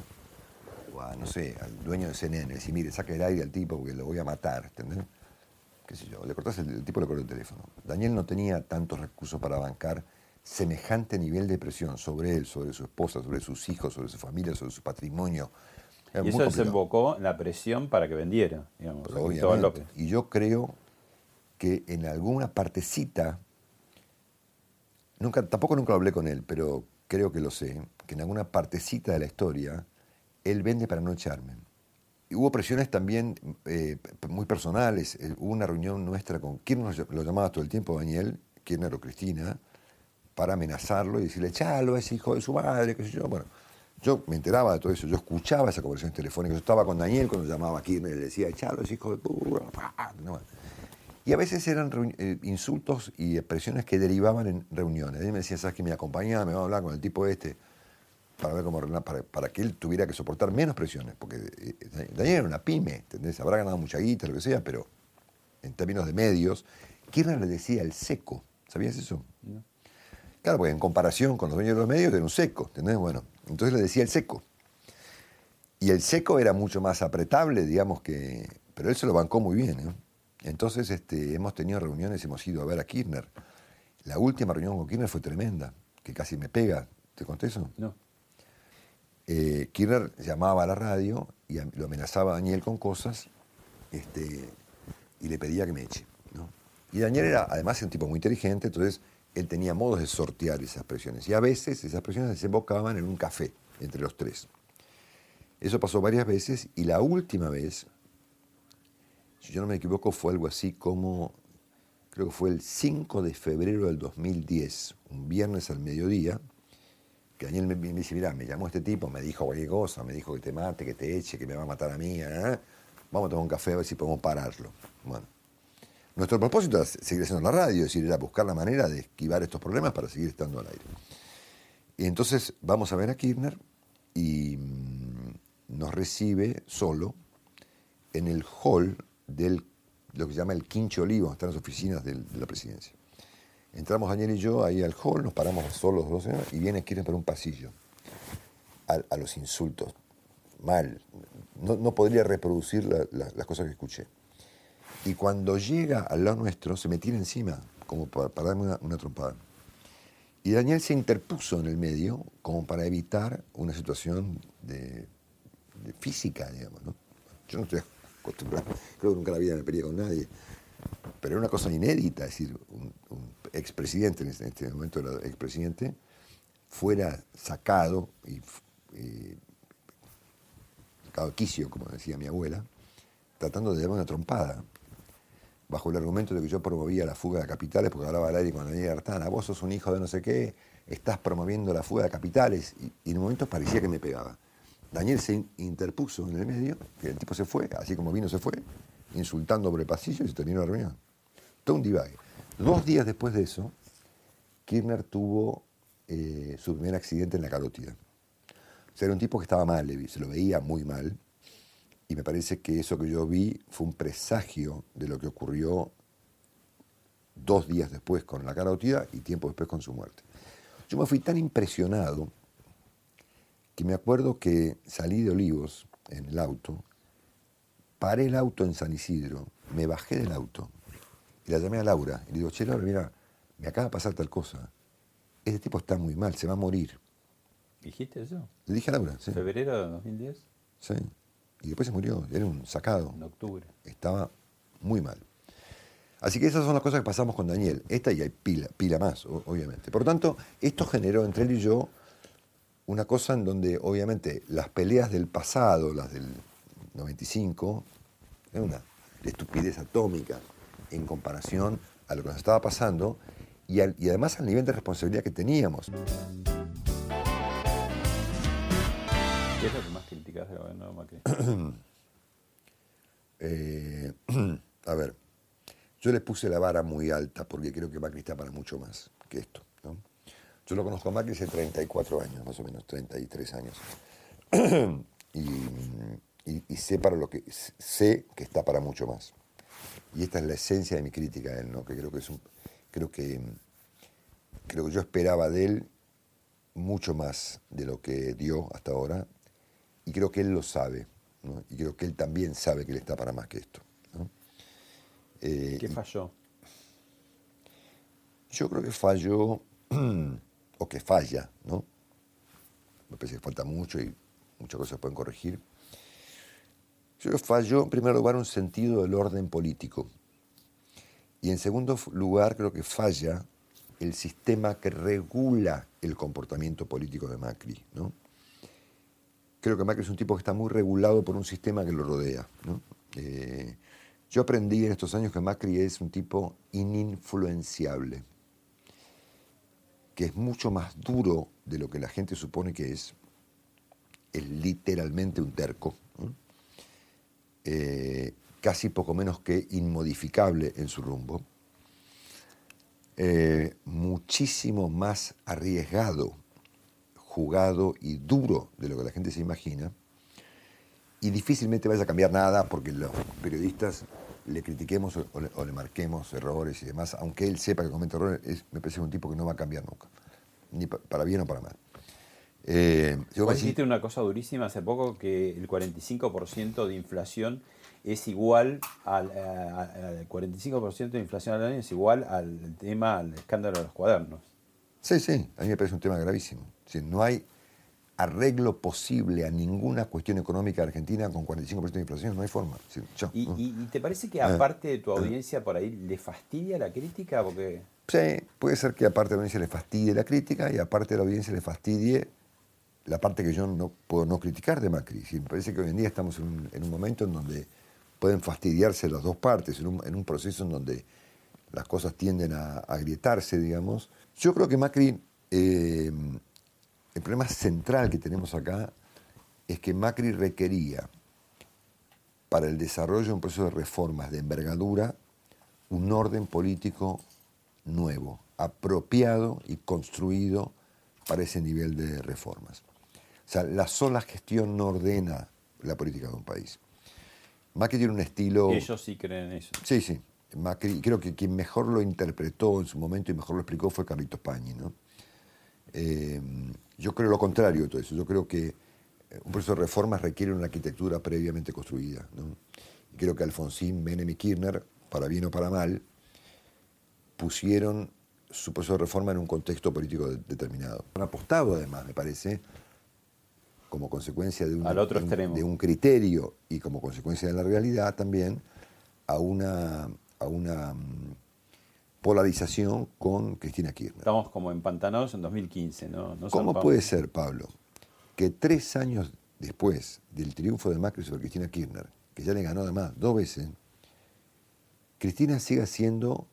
no sé, al dueño de CNN, decir, mire, saca el aire al tipo porque lo voy a matar, ¿entendés? qué sé yo, le cortás el, el tipo le cortó el teléfono. Daniel no tenía tantos recursos para bancar semejante nivel de presión sobre él, sobre su esposa, sobre sus hijos, sobre su familia, sobre su patrimonio. Era Y eso desembocó en la presión para que vendiera, digamos, a. López. Y yo creo que en alguna partecita, nunca, tampoco nunca lo hablé con él, pero creo que lo sé, que en alguna partecita de la historia, él vende para no echarme. hubo presiones también eh, muy personales. Eh, hubo una reunión nuestra con Kirchner, lo llamaba todo el tiempo Daniel, Kirchner o Cristina, para amenazarlo y decirle, chalo, es hijo de su madre, qué sé yo. Bueno, yo me enteraba de todo eso, yo escuchaba esa conversación telefónica, yo estaba con Daniel cuando llamaba a Kirchner y le decía, chalo, es hijo de... pu-". Y a veces eran eh, insultos y expresiones que derivaban en reuniones. Él me decía, ¿sabes que me acompañaba? Me va a hablar con el tipo este para ver cómo arreglar- para, para que él tuviera que soportar menos presiones. Porque eh, eh, Daniel era una pyme, ¿entendés? Habrá ganado mucha guita, lo que sea, pero en términos de medios, Kirchner le decía el seco. ¿Sabías eso? Claro, porque en comparación con los dueños de los medios era un seco, ¿entendés? Bueno, entonces le decía el seco. Y el seco era mucho más apretable, digamos que. Pero él se lo bancó muy bien. ¿eh? Entonces este, hemos tenido reuniones, hemos ido a ver a Kirchner. La última reunión con Kirchner fue tremenda, que casi me pega. ¿Te conté eso? No. Eh, Kirchner llamaba a la radio y lo amenazaba a Daniel con cosas este, y le pedía que me eche. Y Daniel era además un tipo muy inteligente, entonces él tenía modos de sortear esas presiones. Y a veces esas presiones desembocaban en un café entre los tres. Eso pasó varias veces y la última vez, si yo no me equivoco, fue algo así como, creo que fue el 5 de febrero del 2010, un viernes al mediodía, Daniel me, me dice, mira, me llamó este tipo, me dijo cualquier cosa, me dijo que te mate, que te eche, que me va a matar a mí, ¿eh? vamos a tomar un café a ver si podemos pararlo. Bueno, nuestro propósito era seguir haciendo la radio, es decir, era buscar la manera de esquivar estos problemas para seguir estando al aire. Y entonces vamos a ver a Kirchner y mm, nos recibe solo en el hall del lo que se llama el Quincho Olivo, están las oficinas de la presidencia. Entramos Daniel y yo ahí al hall, nos paramos solos los dos ¿eh? y viene Kirchner por un pasillo. A, los insultos. Mal. No, no podría reproducir la- la- las cosas que escuché. Y cuando llega al lado nuestro, se me tira encima, como para, darme una, trompada. Y Daniel se interpuso en el medio como para evitar una situación de, física, digamos. ¿no? Yo no estoy acostumbrado, creo que nunca la vida me peleé con nadie. Pero era una cosa inédita, es decir, un expresidente, en este, en este momento era expresidente, fuera sacado y, sacado quicio, como decía mi abuela, tratando de darme una trompada, bajo el argumento de que yo promovía la fuga de capitales, porque hablaba al aire con Daniel Artana, vos sos un hijo de no sé qué, estás promoviendo la fuga de capitales, y, y en momentos parecía que me pegaba. Daniel se in- interpuso en el medio, que el tipo se fue, así como vino se fue, insultando por el pasillo y se terminó la reunión. Todo un divague. Dos días después de eso, Kirchner tuvo eh, su primer accidente en la carótida. O sea, era un tipo que estaba mal, se lo veía muy mal, y me parece que eso que yo vi fue un presagio de lo que ocurrió dos días después con la carótida y tiempo después con su muerte. Yo me fui tan impresionado que me acuerdo que salí de Olivos en el auto, paré el auto en San Isidro, me bajé del auto y la llamé a Laura y le digo, che, Laura, mira, me acaba de pasar tal cosa. Este tipo está muy mal, se va a morir. ¿Dijiste eso? Le dije a Laura, sí. ¿Febrero de 2010? Sí. Y después se murió, era un sacado. En octubre. Estaba muy mal. Así que esas son las cosas que pasamos con Daniel. Esta y hay pila, pila más, obviamente. Por lo tanto, esto generó entre él y yo una cosa en donde, obviamente, las peleas del pasado, las del 95, era una estupidez atómica en comparación a lo que nos estaba pasando y, al- y además al nivel de responsabilidad que teníamos. ¿Qué es lo que más criticás del gobierno de Macri? Eh, a ver, yo le puse la vara muy alta porque creo que Macri está para mucho más que esto. ¿no? Yo lo conozco a Macri hace 34 años, más o menos, 33 años. y, y- y sé para lo que sé que está para mucho más. Y esta es la esencia de mi crítica a él, ¿no? Que creo que es un, creo que creo que yo esperaba de él mucho más de lo que dio hasta ahora y creo que él lo sabe ¿no? y creo que él también sabe que él está para más que esto ¿no? Eh, ¿Qué falló? yo creo que falló o que falla no me parece que falta mucho y muchas cosas pueden corregir yo creo que falló en primer lugar un sentido del orden político y en segundo lugar creo que falla el sistema que regula el comportamiento político de Macri, ¿no? creo que Macri es un tipo que está muy regulado por un sistema que lo rodea. Eh, yo aprendí en estos años que Macri es un tipo ininfluenciable, que es mucho más duro de lo que la gente supone que es. Es literalmente un terco. Eh, casi poco menos que inmodificable en su rumbo. Eh, muchísimo más arriesgado, jugado y duro de lo que la gente se imagina. Y difícilmente vaya a cambiar nada porque los periodistas le critiquemos o le, marquemos errores y demás, aunque él sepa que comete errores, es- me parece un tipo que no va a cambiar nunca, ni pa- para bien o para mal. Eh, yo Vos así- dijiste una cosa durísima hace poco que el 45% de inflación es igual al, a- al 45% de inflación al año es igual al tema, al escándalo de los cuadernos. Sí, sí, a mí me parece un tema gravísimo. Decir, no hay arreglo posible a ninguna cuestión económica de Argentina con 45% de inflación, no hay forma. ¿Y, no. y- y te parece que Ah. aparte de tu audiencia por ahí le fastidia la crítica? Porque Sí, puede ser que aparte de la audiencia le fastidie la crítica y aparte de la audiencia le fastidie la parte que yo no puedo no criticar de Macri. Sí, me parece que hoy en día estamos en un, en un momento en donde pueden fastidiarse las dos partes, en un, en un proceso en donde las cosas tienden a agrietarse, digamos. Yo creo que Macri, eh, el problema central que tenemos acá es que Macri requería para el desarrollo de un proceso de reformas de envergadura un orden político nuevo, apropiado y construido para ese nivel de reformas. O sea, la sola gestión no ordena la política de un país. Macri tiene un estilo... ellos sí creen en eso. Sí, sí. Macri, creo que quien mejor lo interpretó en su momento y mejor lo explicó fue Carlitos Pañi. ¿no? Eh, yo creo lo contrario de todo eso. Yo creo que eh, un proceso de reformas requiere una arquitectura previamente construida. ¿no? Y creo que Alfonsín, Menem y Kirchner, para bien o para mal, pusieron su proceso de reforma en un contexto político de- determinado. Han apostado, además, me parece, como consecuencia de un, Al otro de un- extremo. de un criterio y como consecuencia de la realidad también, a una, a una mm, polarización con Cristina Kirchner. Estamos como empantanados en 2015, ¿no? No ¿Cómo puede ser, Pablo, que tres años después del triunfo de Macri sobre Cristina Kirchner, que ya le ganó además dos veces, Cristina siga siendo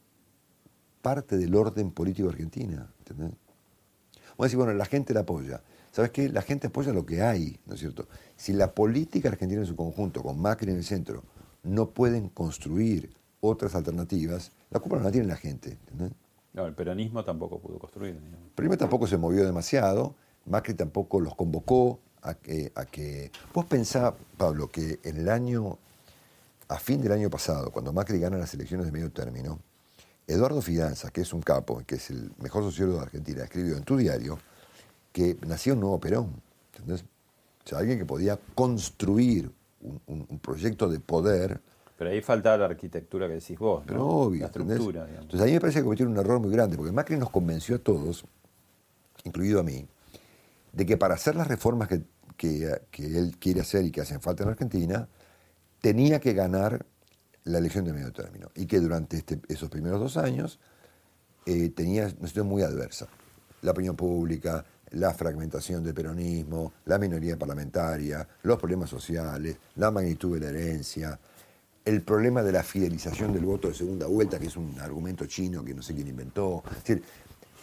parte del orden político Argentina? ¿entendés? Vamos a decir, bueno, la gente la apoya. ¿Sabes qué? La gente apoya lo que hay, ¿no es cierto? Si la política argentina en su conjunto, con Macri en el centro, no pueden construir otras alternativas, la culpa no la tiene la gente. ¿entendés? No, el peronismo tampoco pudo construir. digamos. Primero tampoco se movió demasiado, Macri tampoco los convocó a que... A que... Vos pensá, Pablo, que en el año, a fin del año pasado, cuando Macri gana las elecciones de medio término, Eduardo Fidanza, que es un capo, que es el mejor sociólogo de Argentina, escribió en tu diario que nacía un nuevo Perón. ¿entendés? O sea, alguien que podía construir un, un- un proyecto de poder Pero ahí faltaba la arquitectura que decís vos, ¿no? pero obvio. La estructura. Entonces a mí me parece que cometieron un error muy grande, porque Macri nos convenció a todos, incluido a mí, de que para hacer las reformas que, que- que él quiere hacer y que hacen falta en Argentina, tenía que ganar la elección de medio término. Y que durante este- esos primeros dos años eh, tenía una situación muy adversa. La opinión pública, la fragmentación del peronismo, la minoría parlamentaria, los problemas sociales, la magnitud de la herencia, el problema de la fidelización del voto de segunda vuelta, que es un argumento chino que no sé quién inventó. Es decir,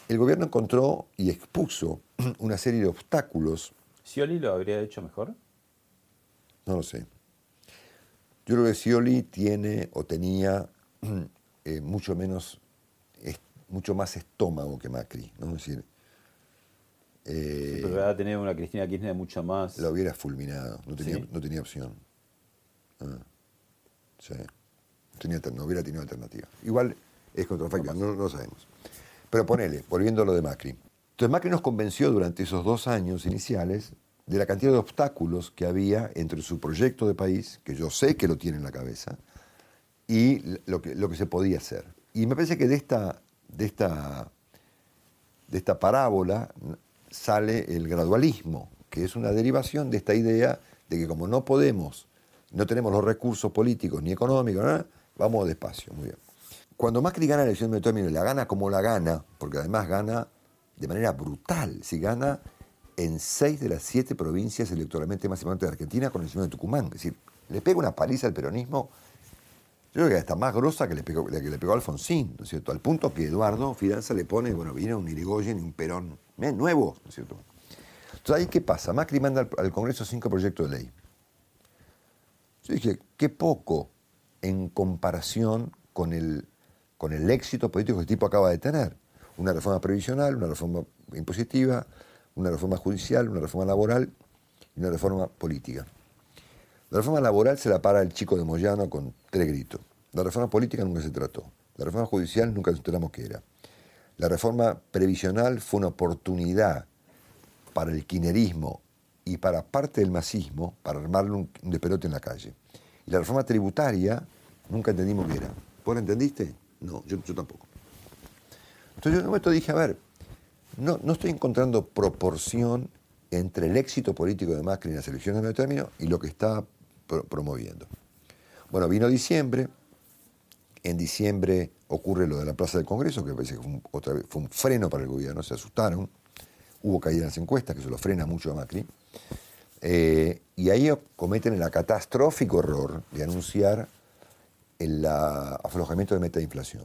el gobierno encontró y expuso una serie de obstáculos, ¿Scioli lo habría hecho mejor? no lo sé. Yo creo que Scioli tiene o tenía eh, mucho menos, es- mucho más estómago que Macri, ¿no? Es decir, eh, Pero va a tener una Cristina Kirchner mucho más. lo hubiera fulminado, no tenía, ¿Sí? no tenía opción. Ah, sí. No, tenía, no hubiera tenido alternativa. Igual es contrafáctico, no, no lo sabemos. Pero ponele, volviendo a lo de Macri. Entonces Macri nos convenció durante esos dos años iniciales de la cantidad de obstáculos que había entre su proyecto de país, que yo sé que lo tiene en la cabeza, y lo que, lo que se podía hacer. Y me parece que de esta, de esta, de esta parábola sale el gradualismo, que es una derivación de esta idea de que como no podemos, no tenemos los recursos políticos ni económicos, ¿no? vamos despacio, muy bien. Cuando Macri gana la elección de término la gana como la gana, porque además gana de manera brutal, si gana en seis de las siete provincias electoralmente más importantes de Argentina, con el señor de Tucumán. Es decir, le pega una paliza al peronismo, yo creo que está más grosa que le pegó, que le pegó Alfonsín, ¿no es cierto? Al punto que Eduardo Fidanza le pone, bueno, viene un Irigoyen y un Perón nuevo, ¿no es cierto? Entonces, ¿ahí qué pasa? Macri manda al, al Congreso cinco proyectos de ley. Yo dije, qué poco en comparación con el, con el éxito político que el tipo acaba de tener. Una reforma previsional, una reforma impositiva, una reforma judicial, una reforma laboral y una reforma política. La reforma laboral se la para el chico de Moyano con tres gritos. La reforma política nunca se trató. La reforma judicial nunca nos enteramos qué era. La reforma previsional fue una oportunidad para el quinerismo y para parte del masismo para armarle un, un en la calle. Y la reforma tributaria nunca entendimos qué era. ¿Vos la entendiste? No, yo, tampoco. Entonces yo en un momento dije, a ver, no, no estoy encontrando proporción entre el éxito político de Macri en las elecciones de medio término y lo que está pro- promoviendo. Bueno, vino diciembre, en diciembre ocurre lo de la Plaza del Congreso, que parece que fue un, otra vez, fue un freno para el gobierno, se asustaron, hubo caída en las encuestas, que eso lo frena mucho a Macri, eh, y ahí cometen el catastrófico error de anunciar el aflojamiento de meta de inflación.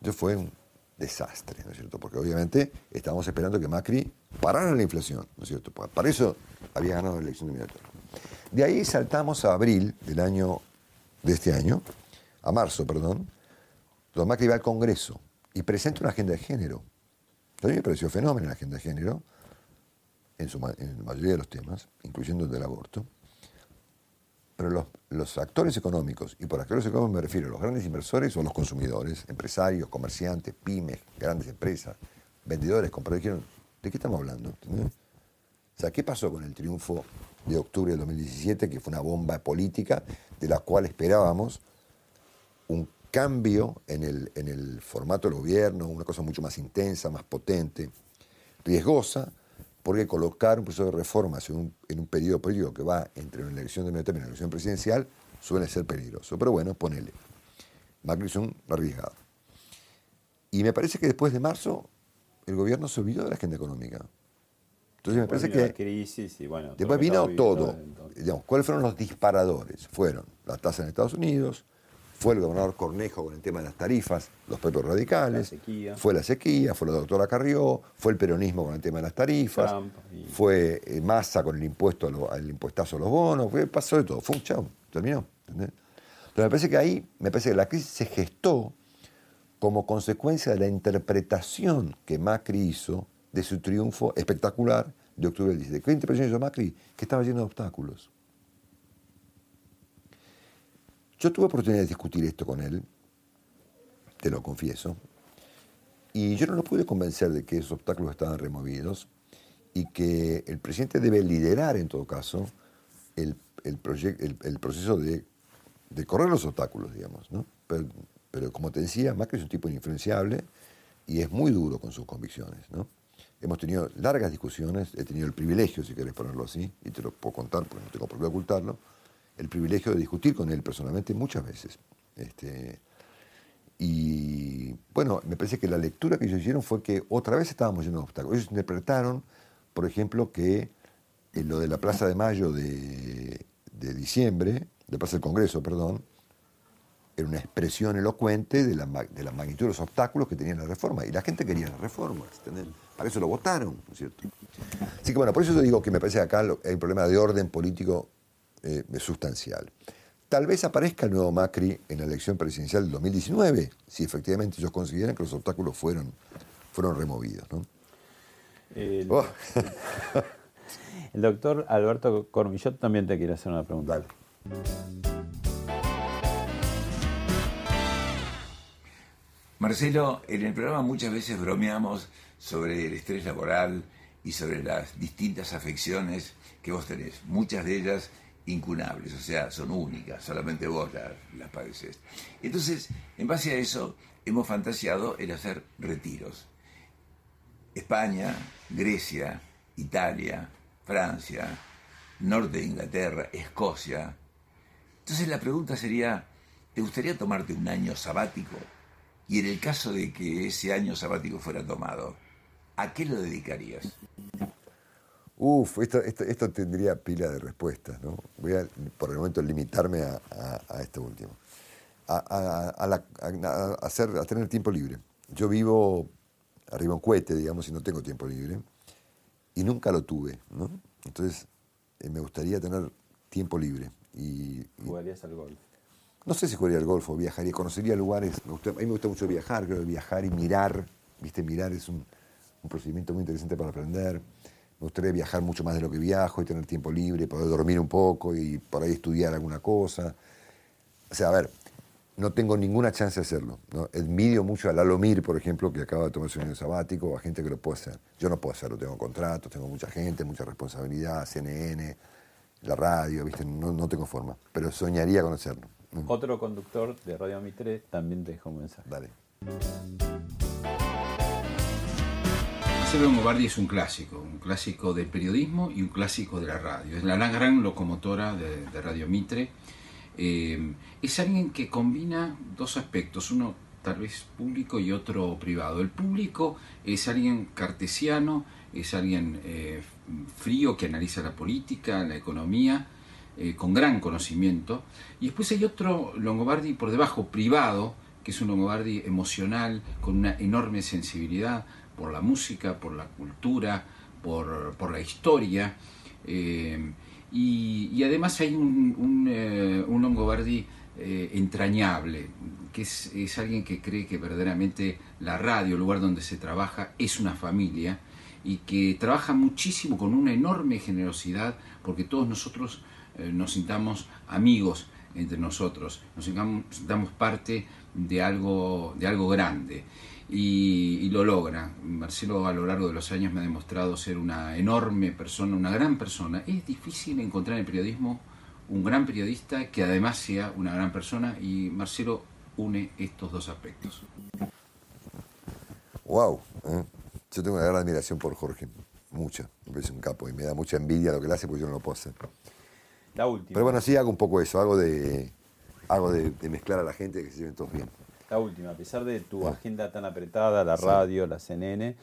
Eso fue un desastre, ¿no es cierto? Porque obviamente estábamos esperando que Macri parara la inflación, ¿no es cierto? Pa- Para eso había ganado la elección de. De ahí saltamos a abril del año, de este año, a marzo, perdón, donde Macri va al Congreso y presenta una agenda de género. A mí me pareció fenómeno la agenda de género, en, su la mayoría de los temas, incluyendo el del aborto. Pero los, actores económicos, y por actores económicos me refiero a los grandes inversores o los consumidores, empresarios, comerciantes, pymes, grandes empresas, vendedores, compradores, ¿de qué estamos hablando? O sea, ¿qué pasó con el triunfo de octubre del 2017, que fue una bomba política de la cual esperábamos un cambio en el, en el formato del gobierno, una cosa mucho más intensa, más potente, riesgosa, porque colocar un proceso de reformas en un, en un periodo político que va entre una elección de medio término y una elección presidencial suele ser peligroso. Pero bueno, ponele. Macri es un arriesgado. Y me parece que después de marzo el gobierno se olvidó de la agenda económica. Entonces me parece la que crisis y bueno. todo después vino todo. Digamos, ¿Cuáles fueron los disparadores? Fueron la tasa en Estados Unidos, fue el gobernador Cornejo con el tema de las tarifas, los propios radicales, La sequía. fue la sequía, fue la doctora Carrió, fue el peronismo con el tema de las tarifas, y- fue eh, Massa con el impuesto al impuestazo a los bonos, fue, pasó de todo, fue un chao, terminó. ¿entendés? Pero me parece que ahí, me parece que la crisis se gestó como consecuencia de la interpretación que Macri hizo de su triunfo espectacular de octubre del 17. ¿Qué interpretación hizo Macri? Que estaba lleno de obstáculos. Yo tuve oportunidad de discutir esto con él, te lo confieso, y yo no lo pude convencer de que esos obstáculos estaban removidos y que el presidente debe liderar, en todo caso, el, el, el- el proceso de, de correr los obstáculos, digamos. ¿no? Pero, pero como te decía, Macri es un tipo influenciable y es muy duro con sus convicciones. ¿no? Hemos tenido largas discusiones, he tenido el privilegio, si querés ponerlo así, y te lo puedo contar porque no tengo por qué ocultarlo, el privilegio de discutir con él personalmente muchas veces. Este, y bueno, me parece que la lectura que ellos hicieron fue que otra vez estábamos llenos de obstáculos. Ellos interpretaron, por ejemplo, que eh, lo de la Plaza de Mayo de, diciembre, de Plaza del Congreso, perdón, era una expresión elocuente de la, de la magnitud de los obstáculos que tenía la reforma. Y la gente quería las reformas, ¿entendés? Para eso lo votaron, ¿no es cierto? Así que bueno, por eso te digo que me parece que acá hay un problema de orden político eh, sustancial. Tal vez aparezca el nuevo Macri en la elección presidencial del 2019, si efectivamente ellos consideran que los obstáculos fueron, fueron removidos. ¿no? El, Oh. el doctor Alberto Cormillot también te quiere hacer una pregunta. Marcelo, en el programa muchas veces bromeamos sobre el estrés laboral y sobre las distintas afecciones que vos tenés, muchas de ellas incunables, o sea, son únicas, solamente vos las, las padeces. Entonces, en base a eso, hemos fantaseado el hacer retiros. España, Grecia, Italia, Francia, norte de Inglaterra, Escocia. Entonces la pregunta sería, ¿te gustaría tomarte un año sabático? Y en el caso de que ese año sabático fuera tomado, ¿a qué lo dedicarías? Uf, esto, esto, esto tendría pila de respuestas, ¿no? Voy a, por el momento, limitarme a, a- a esto último. A, la- hacer, a tener tiempo libre. Yo vivo arriba de un cohete, digamos, y no tengo tiempo libre. Y nunca lo tuve, ¿no? Entonces, eh, me gustaría tener tiempo libre. Y, y Jugarías al golf. no sé si jugaría al golf o viajaría, conocería lugares. me gusta- a mí me gusta mucho viajar, creo que viajar y mirar. ¿Viste? Mirar es un, un procedimiento muy interesante para aprender. Me gustaría viajar mucho más de lo que viajo y tener tiempo libre, poder dormir un poco y por ahí estudiar alguna cosa. O sea, a ver, no tengo ninguna chance de hacerlo. ¿no? Envidio mucho a Lalo Mir, por ejemplo, que acaba de tomarse un año sabático, o a gente que lo puede hacer. Yo no puedo hacerlo, tengo contratos, tengo mucha gente, mucha responsabilidad, CNN, la radio, ¿viste? No, no tengo forma. Pero soñaría con hacerlo. Otro conductor de Radio Mitre también te dejó un mensaje. Dale. Marcelo Longobardi es un clásico, un clásico del periodismo y un clásico de la radio. Es la gran locomotora de, de Radio Mitre. Eh, es alguien que combina dos aspectos, uno tal vez público y otro privado. El público es alguien cartesiano, es alguien eh, frío que analiza la política, la economía, eh, con gran conocimiento. Y después hay otro Longobardi por debajo, privado, que es un Longobardi emocional, con una enorme sensibilidad por la música, por la cultura, por, por la historia. eh, y, además hay un, un, eh, un Longobardi eh, entrañable, que es, es alguien que cree que verdaderamente la radio, el lugar donde se trabaja, es una familia y que trabaja muchísimo con una enorme generosidad porque todos nosotros eh, nos sintamos amigos entre nosotros, nos sintamos, sintamos parte de algo, de algo grande. Y, y lo logra. Marcelo a lo largo de los años me ha demostrado ser una enorme persona, una gran persona. Es difícil encontrar en el periodismo un gran periodista que además sea una gran persona y Marcelo une estos dos aspectos. Wow. ¿eh? Yo tengo una gran admiración por Jorge. Mucha. Me parece un capo y me da mucha envidia lo que él hace porque yo no lo puedo hacer. La última. Pero bueno, sí hago un poco eso. Hago de, hago de, de mezclar a la gente que se lleven todos bien. La última, a pesar de tu agenda tan apretada, la radio, la CNN,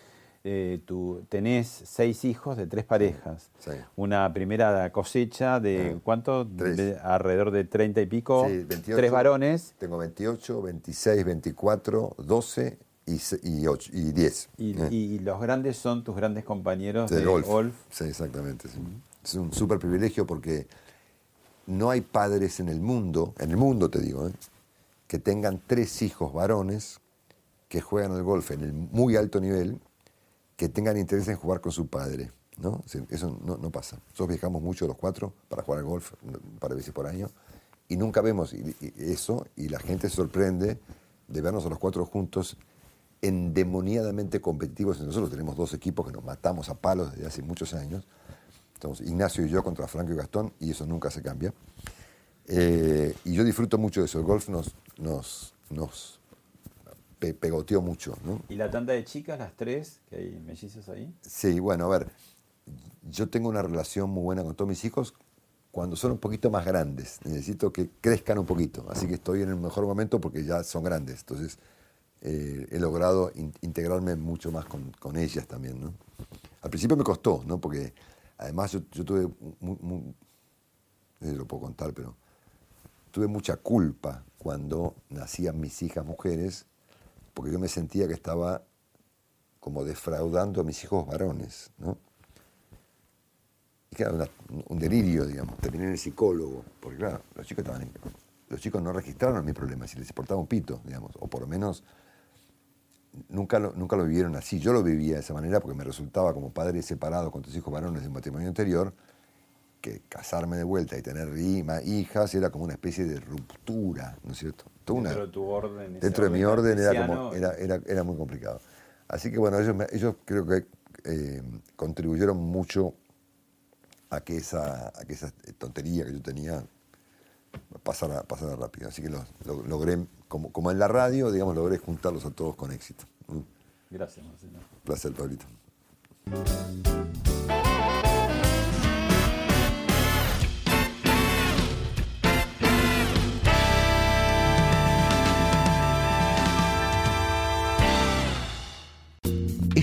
eh, tú tenés seis hijos de tres parejas. Sí. Una primera cosecha de, ¿cuánto? Tres. De- alrededor de 30 y pico. Sí, 28. Tres varones Tengo 28, 26, 24, 12 y, y, 8, y 10. y, ¿eh? y los grandes son tus grandes compañeros de de golf. golf. Sí, exactamente. sí. Es un súper privilegio porque no hay padres en el mundo, en el mundo te digo, ¿eh? Que tengan tres hijos varones que juegan al golf en el muy alto nivel, que tengan interés en jugar con su padre. ¿no? Eso no, pasa. Nosotros viajamos mucho los cuatro para jugar al golf un par de veces por año y nunca vemos eso y la gente se sorprende de vernos a los cuatro juntos endemoniadamente competitivos. Nosotros tenemos dos equipos que nos matamos a palos desde hace muchos años. Estamos Ignacio y yo contra Franco y Gastón y eso nunca se cambia. Eh, y yo disfruto mucho de eso. El golf nos, nos, nos pe- pegoteó mucho. ¿no? Y la tanda de chicas, las tres, que hay mellizos ahí. Sí, bueno, a ver, yo tengo una relación muy buena con todos mis hijos cuando son un poquito más grandes. Necesito que crezcan un poquito. Así que estoy en el mejor momento porque ya son grandes. Entonces eh, he logrado in- integrarme mucho más con, con ellas también. ¿no? Al principio me costó, ¿no? porque además yo, yo tuve, no sé si lo puedo contar, pero tuve mucha culpa cuando nacían mis hijas mujeres, porque yo me sentía que estaba como defraudando a mis hijos varones, ¿no? Era una- un delirio, digamos. Terminé en el psicólogo, porque claro, los chicos estaban los chicos no registraron mis problemas y les importaba un pito, digamos, o por lo menos nunca lo, nunca lo vivieron así. Yo lo vivía de esa manera porque me resultaba como padre separado con tus hijos varones de un matrimonio anterior, que casarme de vuelta y tener hija- hijas era como una especie de ruptura, ¿no es cierto? Toda una- Dentro de tu orden. dentro de mi orden era, como, era, era, era muy complicado. Así que bueno, ellos, me- ellos creo que eh, contribuyeron mucho a que esa, a que esa tontería que yo tenía pasara, pasara rápido. Así que lo, lo- logré, como, como en la radio, digamos, logré juntarlos a todos con éxito. Gracias, Marcelo. placer, Pablito.